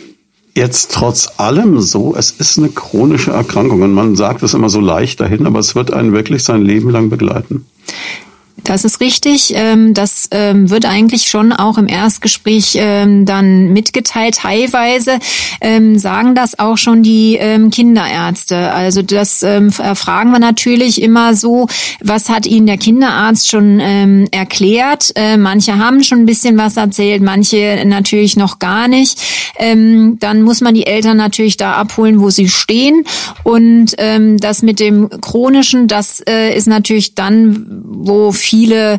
jetzt trotz allem so, es ist eine chronische Erkrankung und man sagt es immer so leicht dahin, aber es wird einen wirklich sein Leben lang begleiten. Das ist richtig. Ähm, das ähm, wird eigentlich schon auch im Erstgespräch ähm, dann mitgeteilt. Teilweise sagen das auch schon die Kinderärzte. Also das erfragen wir natürlich immer so, was hat Ihnen der Kinderarzt schon erklärt? Äh, manche haben schon ein bisschen was erzählt, manche natürlich noch gar nicht. Dann muss man die Eltern natürlich da abholen, wo sie stehen. Und das mit dem chronischen, das äh, ist natürlich dann, wo viele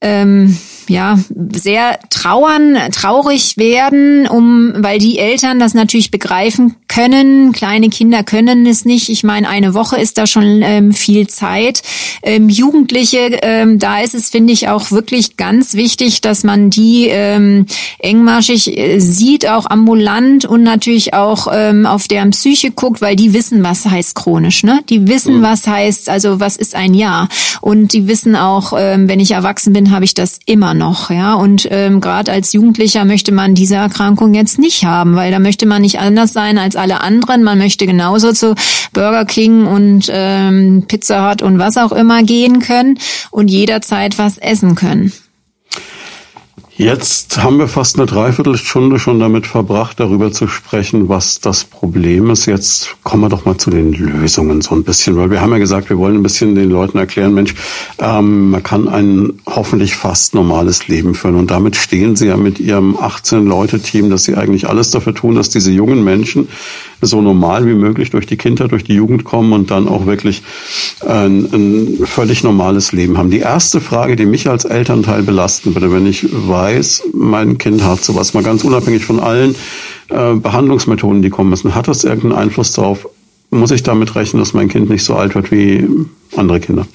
ähm, ja sehr trauern, traurig werden, um weil die Eltern das natürlich begreifen können. Kleine Kinder können es nicht. Ich meine, eine Woche ist da schon ähm, viel Zeit. Ähm, Jugendliche, ähm, da ist es finde ich auch wirklich ganz wichtig, dass man die ähm, engmaschig äh, sieht, auch ambulant und natürlich auch ähm, auf deren Psyche guckt, weil die wissen, was heißt chronisch. Ne? Die wissen, mhm. was heißt, also was ist ein Jahr und die wissen auch, ähm, wenn ich erwachsen bin, habe ich das immer noch, ja. Und ähm, gerade als Jugendlicher möchte man diese Erkrankung jetzt nicht haben, weil da möchte man nicht anders sein als alle anderen. Man möchte genauso zu Burger King und ähm, Pizza Hut und was auch immer gehen können und jederzeit was essen können. Jetzt haben wir fast eine Dreiviertelstunde schon damit verbracht, darüber zu sprechen, was das Problem ist. Jetzt kommen wir doch mal zu den Lösungen so ein bisschen, weil wir haben ja gesagt, wir wollen ein bisschen den Leuten erklären, Mensch, ähm, man kann ein hoffentlich fast normales Leben führen. Und damit stehen sie ja mit ihrem 18-Leute-Team, dass sie eigentlich alles dafür tun, dass diese jungen Menschen so normal wie möglich durch die Kindheit, durch die Jugend kommen und dann auch wirklich ein, ein völlig normales Leben haben. Die erste Frage, die mich als Elternteil belasten würde, wenn ich weiß, mein Kind hat sowas, mal ganz unabhängig von allen äh, Behandlungsmethoden, die kommen müssen, hat das irgendeinen Einfluss darauf? Muss ich damit rechnen, dass mein Kind nicht so alt wird wie andere Kinder?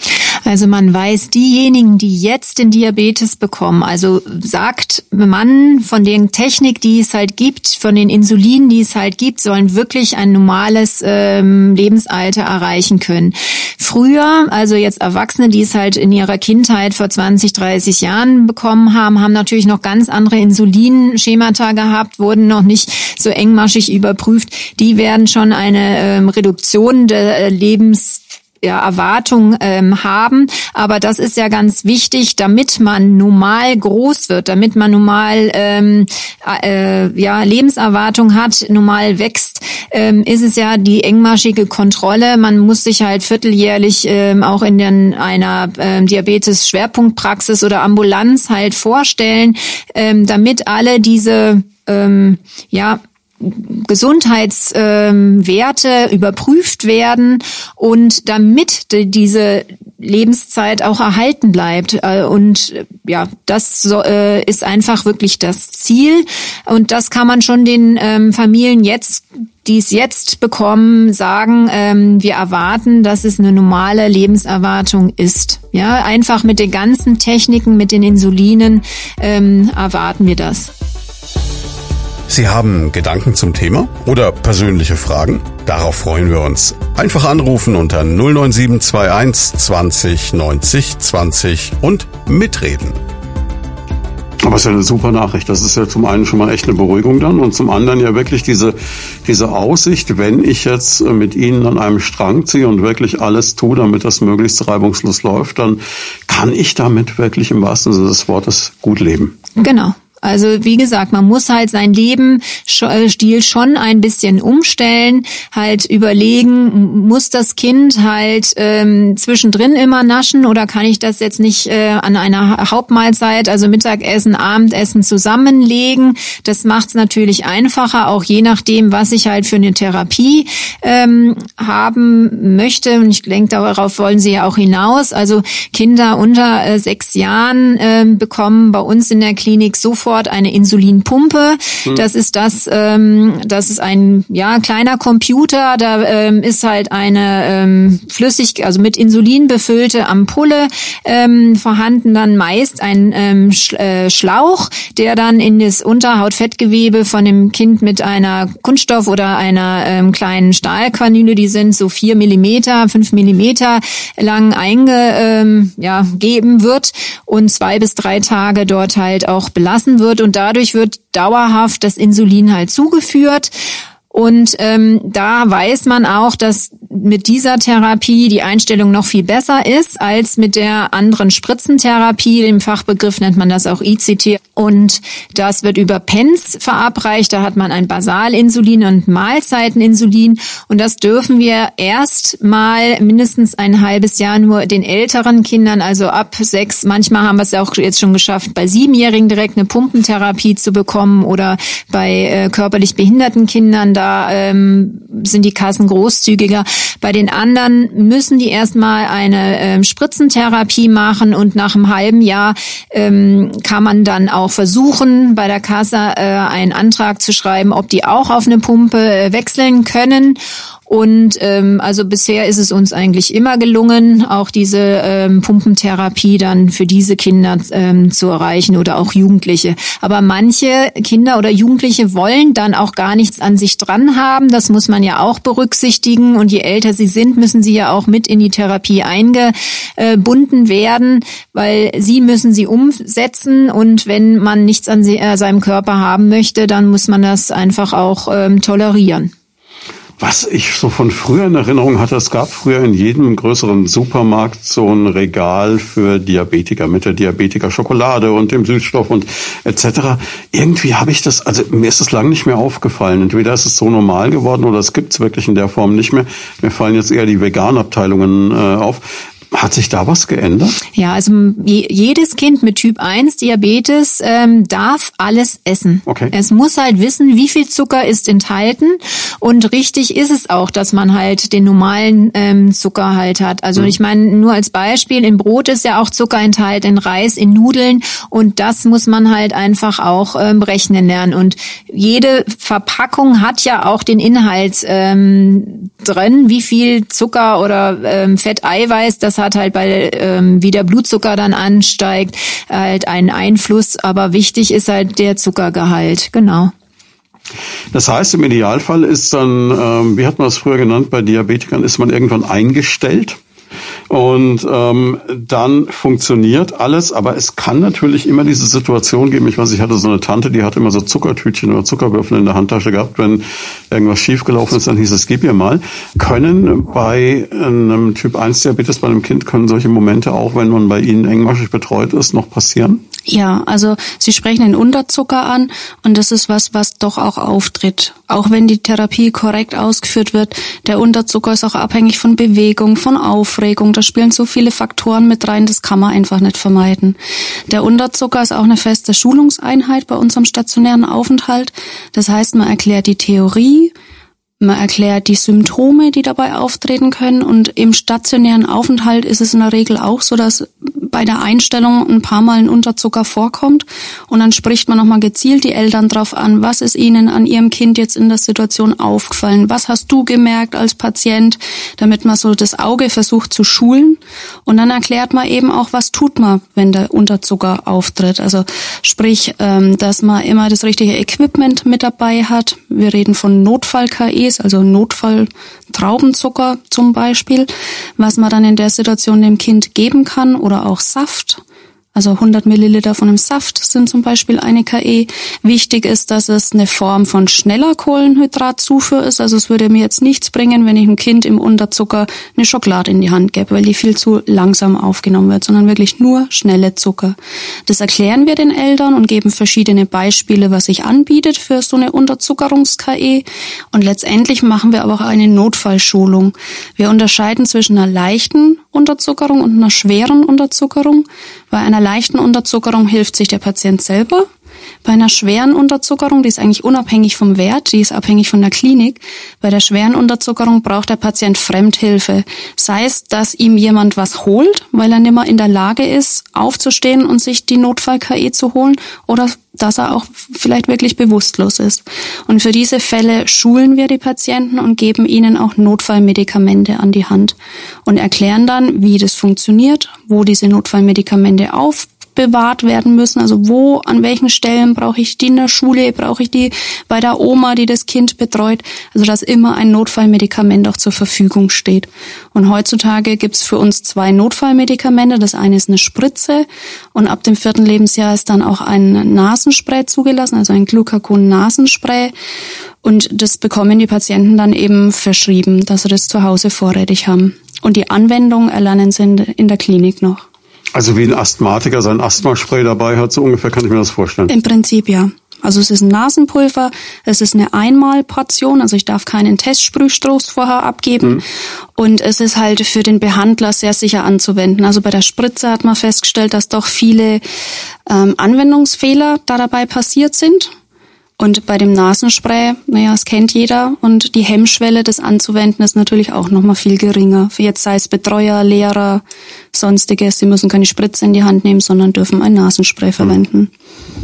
Also man weiß, diejenigen, die jetzt den Diabetes bekommen, also sagt man von den Technik, die es halt gibt, von den Insulinen, die es halt gibt, sollen wirklich ein normales ähm, Lebensalter erreichen können. Früher, also jetzt Erwachsene, die es halt in ihrer Kindheit vor 20, 30 Jahren bekommen haben, haben natürlich noch ganz andere Insulinschemata gehabt, wurden noch nicht so engmaschig überprüft. Die werden schon eine ähm, Reduktion der Lebens ja, Erwartung ähm, haben. Aber das ist ja ganz wichtig, damit man normal groß wird, damit man normal ähm, äh, ja, Lebenserwartung hat, normal wächst, ähm, ist es ja die engmaschige Kontrolle. Man muss sich halt vierteljährlich ähm, auch in den, einer ähm, Diabetes-Schwerpunktpraxis oder Ambulanz halt vorstellen, ähm, damit alle diese ähm, ja Gesundheitswerte ähm, überprüft werden und damit diese Lebenszeit auch erhalten bleibt. Äh, und ja, das äh, ist einfach wirklich das Ziel. Und das kann man schon den ähm, Familien jetzt die es jetzt bekommen, sagen, ähm, wir erwarten, dass es eine normale Lebenserwartung ist. Ja, einfach mit den ganzen Techniken, mit den Insulinen ähm, erwarten wir das. Sie haben Gedanken zum Thema oder persönliche Fragen? Darauf freuen wir uns. Einfach anrufen unter 09721 20 90 20 und mitreden. Aber es ist ja eine super Nachricht. Das ist ja zum einen schon mal echt eine Beruhigung dann und zum anderen ja wirklich diese, diese Aussicht, wenn ich jetzt mit Ihnen an einem Strang ziehe und wirklich alles tue, damit das möglichst reibungslos läuft, dann kann ich damit wirklich im wahrsten Sinne des Wortes gut leben. Genau. Also wie gesagt, man muss halt sein Lebensstil schon ein bisschen umstellen, halt überlegen, muss das Kind halt ähm, zwischendrin immer naschen oder kann ich das jetzt nicht äh, an einer Hauptmahlzeit, also Mittagessen, Abendessen zusammenlegen? Das macht es natürlich einfacher, auch je nachdem, was ich halt für eine Therapie ähm, haben möchte. Und ich denke, darauf wollen Sie ja auch hinaus. Also Kinder unter äh, sechs Jahren äh, bekommen bei uns in der Klinik sofort sofort eine Insulinpumpe. Mhm. Das ist das, ähm, das ist ein ja kleiner Computer. Da ähm, ist halt eine ähm, flüssig, also mit Insulin befüllte Ampulle ähm, vorhanden. Dann meist ein ähm, äh, Schlauch, der dann in das Unterhautfettgewebe von dem Kind mit einer Kunststoff oder einer ähm, kleinen Stahlkanüle, die sind so vier Millimeter, fünf Millimeter lang eingegeben ähm, ja, wird und zwei bis drei Tage dort halt auch belassen wird und dadurch wird dauerhaft das Insulin halt zugeführt. Und ähm, da weiß man auch, dass mit dieser Therapie die Einstellung noch viel besser ist als mit der anderen Spritzentherapie. Im Fachbegriff nennt man das auch ICT. Und das wird über PENS verabreicht. Da hat man ein Basalinsulin und Mahlzeiteninsulin. Und das dürfen wir erst mal mindestens ein halbes Jahr nur den älteren Kindern, also ab sechs, manchmal haben wir es auch jetzt schon geschafft, bei Siebenjährigen direkt eine Pumpentherapie zu bekommen oder bei äh, körperlich behinderten Kindern. Da ähm, sind die Kassen großzügiger. Bei den anderen müssen die erstmal eine ähm, Spritzentherapie machen und nach einem halben Jahr ähm, kann man dann auch versuchen, bei der Kasse äh, einen Antrag zu schreiben, ob die auch auf eine Pumpe äh, wechseln können. Und ähm, also bisher ist es uns eigentlich immer gelungen, auch diese ähm, Pumpentherapie dann für diese Kinder ähm, zu erreichen oder auch Jugendliche. Aber manche Kinder oder Jugendliche wollen dann auch gar nichts an sich dran haben. Das muss man ja auch berücksichtigen. Und je älter sie sind, müssen sie ja auch mit in die Therapie eingebunden werden, weil sie müssen sie umsetzen. Und wenn man nichts an äh, seinem Körper haben möchte, dann muss man das einfach auch ähm, tolerieren. Was ich so von früher in Erinnerung hatte, es gab früher in jedem größeren Supermarkt so ein Regal für Diabetiker mit der Diabetiker Schokolade und dem Süßstoff und etc. Irgendwie habe ich das, also mir ist das lange nicht mehr aufgefallen. Entweder ist es so normal geworden oder es gibt es wirklich in der Form nicht mehr. Mir fallen jetzt eher die Veganabteilungen äh, auf. Hat sich da was geändert? Ja, also jedes Kind mit Typ 1 Diabetes ähm, darf alles essen. Okay. Es muss halt wissen, wie viel Zucker ist enthalten. Und richtig ist es auch, dass man halt den normalen ähm, Zucker halt hat. Also mhm. ich meine, nur als Beispiel, im Brot ist ja auch Zucker enthalten, in Reis, in Nudeln. Und das muss man halt einfach auch ähm, berechnen lernen. Und jede Verpackung hat ja auch den Inhalt ähm, drin, wie viel Zucker oder ähm, Fett, Eiweiß das hat hat halt bei, ähm, wie der Blutzucker dann ansteigt, halt einen Einfluss. Aber wichtig ist halt der Zuckergehalt, genau. Das heißt, im Idealfall ist dann, ähm, wie hat man es früher genannt, bei Diabetikern ist man irgendwann eingestellt. Und ähm, dann funktioniert alles, aber es kann natürlich immer diese Situation geben. Ich weiß, ich hatte so eine Tante, die hat immer so Zuckertütchen oder Zuckerwürfel in der Handtasche gehabt. Wenn irgendwas schiefgelaufen ist, dann hieß es, gib ihr mal. Können bei einem Typ 1 Diabetes bei einem Kind, können solche Momente auch, wenn man bei ihnen engmaschig betreut ist, noch passieren? Ja, also Sie sprechen den Unterzucker an und das ist was, was doch auch auftritt. Auch wenn die Therapie korrekt ausgeführt wird, der Unterzucker ist auch abhängig von Bewegung, von Aufregung. Da spielen so viele Faktoren mit rein, das kann man einfach nicht vermeiden. Der Unterzucker ist auch eine feste Schulungseinheit bei unserem stationären Aufenthalt. Das heißt, man erklärt die Theorie, man erklärt die Symptome, die dabei auftreten können. Und im stationären Aufenthalt ist es in der Regel auch so, dass bei der Einstellung ein paar Mal ein Unterzucker vorkommt. Und dann spricht man nochmal gezielt die Eltern drauf an, was ist ihnen an ihrem Kind jetzt in der Situation aufgefallen? Was hast du gemerkt als Patient? Damit man so das Auge versucht zu schulen. Und dann erklärt man eben auch, was tut man, wenn der Unterzucker auftritt. Also sprich, ähm, dass man immer das richtige Equipment mit dabei hat. Wir reden von Notfall-KI ist, also Notfall-Traubenzucker zum Beispiel, was man dann in der Situation dem Kind geben kann oder auch Saft. Also 100 Milliliter von einem Saft sind zum Beispiel eine KE. Wichtig ist, dass es eine Form von schneller Kohlenhydratzufuhr ist. Also es würde mir jetzt nichts bringen, wenn ich einem Kind im Unterzucker eine Schokolade in die Hand gebe, weil die viel zu langsam aufgenommen wird, sondern wirklich nur schnelle Zucker. Das erklären wir den Eltern und geben verschiedene Beispiele, was sich anbietet für so eine Unterzuckerungs-KE. Und letztendlich machen wir aber auch eine Notfallschulung. Wir unterscheiden zwischen einer leichten Unterzuckerung und einer schweren Unterzuckerung. Bei einer leichten Unterzuckerung hilft sich der Patient selber. Bei einer schweren Unterzuckerung, die ist eigentlich unabhängig vom Wert, die ist abhängig von der Klinik. Bei der schweren Unterzuckerung braucht der Patient Fremdhilfe. Sei es, dass ihm jemand was holt, weil er nimmer in der Lage ist, aufzustehen und sich die Notfall-KI zu holen, oder dass er auch vielleicht wirklich bewusstlos ist. Und für diese Fälle schulen wir die Patienten und geben ihnen auch Notfallmedikamente an die Hand und erklären dann, wie das funktioniert, wo diese Notfallmedikamente auf aufbewahrt werden müssen. Also wo, an welchen Stellen brauche ich die in der Schule, brauche ich die bei der Oma, die das Kind betreut. Also dass immer ein Notfallmedikament auch zur Verfügung steht. Und heutzutage gibt's für uns zwei Notfallmedikamente. Das eine ist eine Spritze und ab dem vierten Lebensjahr ist dann auch ein Nasenspray zugelassen, also ein Glucagon-Nasenspray. Und das bekommen die Patienten dann eben verschrieben, dass sie das zu Hause vorrätig haben. Und die Anwendung erlernen sie in der Klinik noch. Also wie ein Asthmatiker sein Asthmaspray dabei hat, so ungefähr kann ich mir das vorstellen. Im Prinzip ja. Also es ist ein Nasenpulver, es ist eine Einmalportion, also ich darf keinen Testsprühstoß vorher abgeben. Mhm. Und es ist halt für den Behandler sehr sicher anzuwenden. Also bei der Spritze hat man festgestellt, dass doch viele ähm, Anwendungsfehler da dabei passiert sind. Und bei dem Nasenspray, naja, es kennt jeder und die Hemmschwelle, das anzuwenden, ist natürlich auch nochmal viel geringer. Für jetzt sei es Betreuer, Lehrer, sonstiges, sie müssen keine Spritze in die Hand nehmen, sondern dürfen ein Nasenspray verwenden.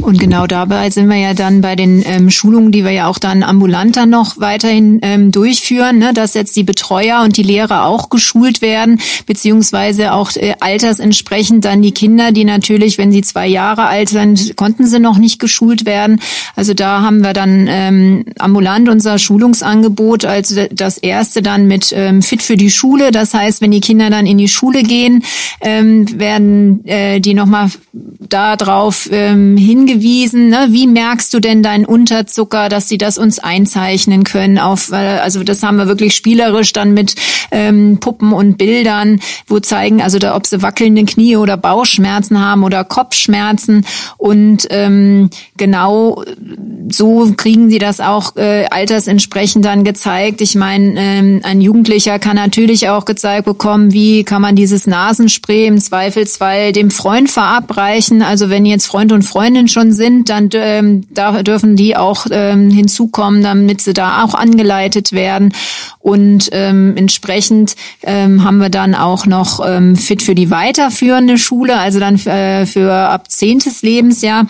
Und genau dabei sind wir ja dann bei den ähm, Schulungen, die wir ja auch dann ambulant dann noch weiterhin ähm, durchführen, ne, dass jetzt die Betreuer und die Lehrer auch geschult werden, beziehungsweise auch äh, altersentsprechend dann die Kinder, die natürlich, wenn sie zwei Jahre alt sind, konnten sie noch nicht geschult werden. Also da haben wir dann ähm, ambulant unser Schulungsangebot als das erste dann mit ähm, Fit für die Schule. Das heißt, wenn die Kinder dann in die Schule gehen, ähm, werden äh, die nochmal darauf ähm, hingewiesen, ne? wie merkst du denn deinen Unterzucker, dass sie das uns einzeichnen können auf, äh, also das haben wir wirklich spielerisch dann mit ähm, Puppen und Bildern, wo zeigen, also da, ob sie wackelnde Knie oder Bauchschmerzen haben oder Kopfschmerzen und ähm, genau so kriegen sie das auch äh, altersentsprechend dann gezeigt. Ich meine, ähm, ein Jugendlicher kann natürlich auch gezeigt bekommen, wie kann man dieses Nasenspray im Zweifelsfall dem Freund verabreichen. Also wenn jetzt Freund und Freundin schon sind, dann ähm, da dürfen die auch ähm, hinzukommen, damit sie da auch angeleitet werden. Und ähm, entsprechend ähm, haben wir dann auch noch ähm, Fit für die weiterführende Schule, also dann äh, für ab zehntes Lebensjahr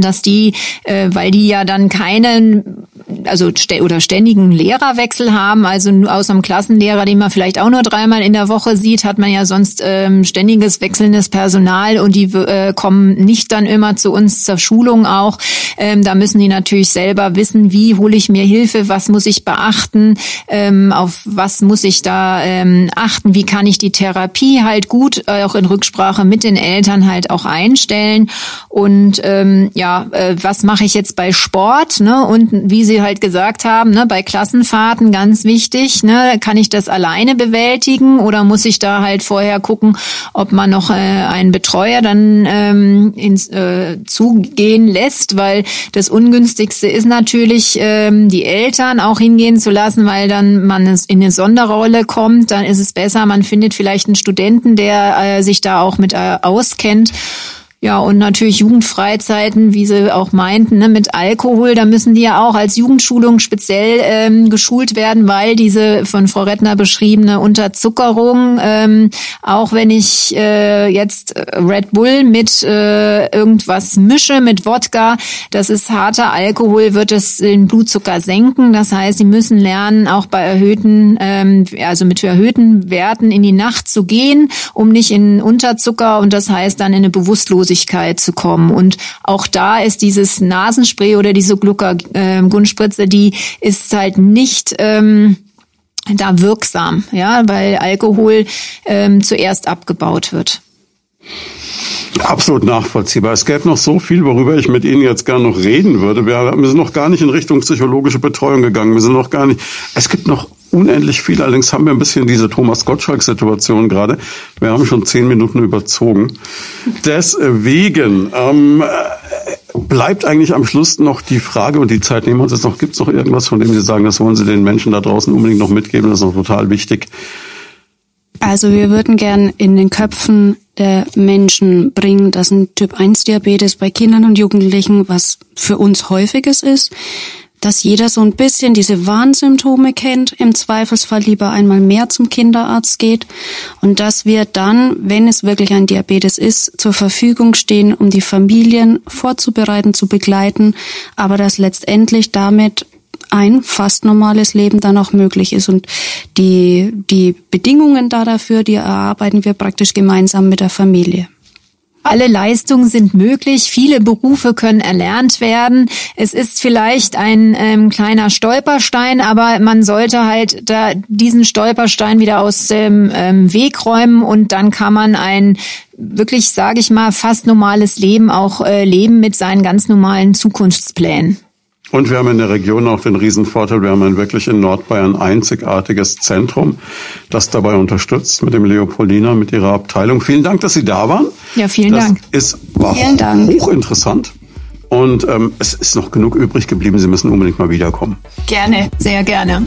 dass die, äh, weil die ja dann keinen, also oder ständigen Lehrerwechsel haben, also außer dem Klassenlehrer, den man vielleicht auch nur dreimal in der Woche sieht, hat man ja sonst ähm, ständiges wechselndes Personal und die äh, kommen nicht dann immer zu uns zur Schulung auch. Ähm, da müssen die natürlich selber wissen, wie hole ich mir Hilfe, was muss ich beachten, ähm, auf was muss ich da ähm, achten, wie kann ich die Therapie halt gut äh, auch in Rücksprache mit den Eltern halt auch einstellen und ähm, ähm, ja, äh, was mache ich jetzt bei Sport, ne? Und wie Sie halt gesagt haben, ne, bei Klassenfahrten ganz wichtig, ne, kann ich das alleine bewältigen oder muss ich da halt vorher gucken, ob man noch äh, einen Betreuer dann ähm, ins, äh, zugehen lässt, weil das ungünstigste ist natürlich, ähm, die Eltern auch hingehen zu lassen, weil dann man in eine Sonderrolle kommt, dann ist es besser, man findet vielleicht einen Studenten, der äh, sich da auch mit äh, auskennt ja, und natürlich Jugendfreizeiten, wie Sie auch meinten, ne, mit Alkohol, da müssen die ja auch als Jugendschulung speziell ähm, geschult werden, weil diese von Frau Rettner beschriebene Unterzuckerung, ähm, auch wenn ich äh, jetzt Red Bull mit äh, irgendwas mische, mit Wodka, das ist harter Alkohol, wird es den Blutzucker senken. Das heißt, sie müssen lernen, auch bei erhöhten, ähm, also mit erhöhten Werten in die Nacht zu gehen, um nicht in Unterzucker und das heißt dann in eine Bewusstlosigkeit Atemlosigkeit zu kommen. Und auch da ist dieses Nasenspray oder diese Glucagon-Spritze, die ist halt nicht ähm, da wirksam, ja, weil Alkohol ähm, zuerst abgebaut wird. Absolut nachvollziehbar. Es gäbe noch so viel, worüber ich mit Ihnen jetzt gerne noch reden würde. Wir sind noch gar nicht in Richtung psychologische Betreuung gegangen. Wir sind noch gar nicht. Es gibt noch unendlich viel. Allerdings haben wir ein bisschen diese Thomas Gottschalk-Situation gerade. Wir haben schon zehn Minuten überzogen. Deswegen ähm, bleibt eigentlich am Schluss noch die Frage und die Zeit nehmen wir uns jetzt noch. Gibt es noch irgendwas, von dem Sie sagen, das wollen Sie den Menschen da draußen unbedingt noch mitgeben? Das ist noch total wichtig. Also wir würden gern in den Köpfen der Menschen bringen, dass ein Typ-1-Diabetes bei Kindern und Jugendlichen was für uns häufiges ist, dass jeder so ein bisschen diese Warnsymptome kennt, im Zweifelsfall lieber einmal mehr zum Kinderarzt geht und dass wir dann, wenn es wirklich ein Diabetes ist, zur Verfügung stehen, um die Familien vorzubereiten, zu begleiten, aber dass letztendlich damit ein fast normales Leben dann auch möglich ist. Und die, die Bedingungen da dafür, die erarbeiten wir praktisch gemeinsam mit der Familie. alle Leistungen sind möglich, viele Berufe können erlernt werden. Es ist vielleicht ein ähm, kleiner Stolperstein, aber man sollte halt da diesen Stolperstein wieder aus dem ähm, Weg räumen und dann kann man ein wirklich, sage ich mal, fast normales Leben auch äh, leben mit seinen ganz normalen Zukunftsplänen. Und wir haben in der Region auch den Riesenvorteil, wir haben ein wirklich in Nordbayern einzigartiges Zentrum, das dabei unterstützt mit dem Leopoldina, mit ihrer Abteilung. Vielen Dank, dass Sie da waren. Ja, vielen das Dank. Ist, war vielen Dank. hochinteressant. Und ähm, es ist noch genug übrig geblieben. Sie müssen unbedingt mal wiederkommen. Gerne, sehr gerne.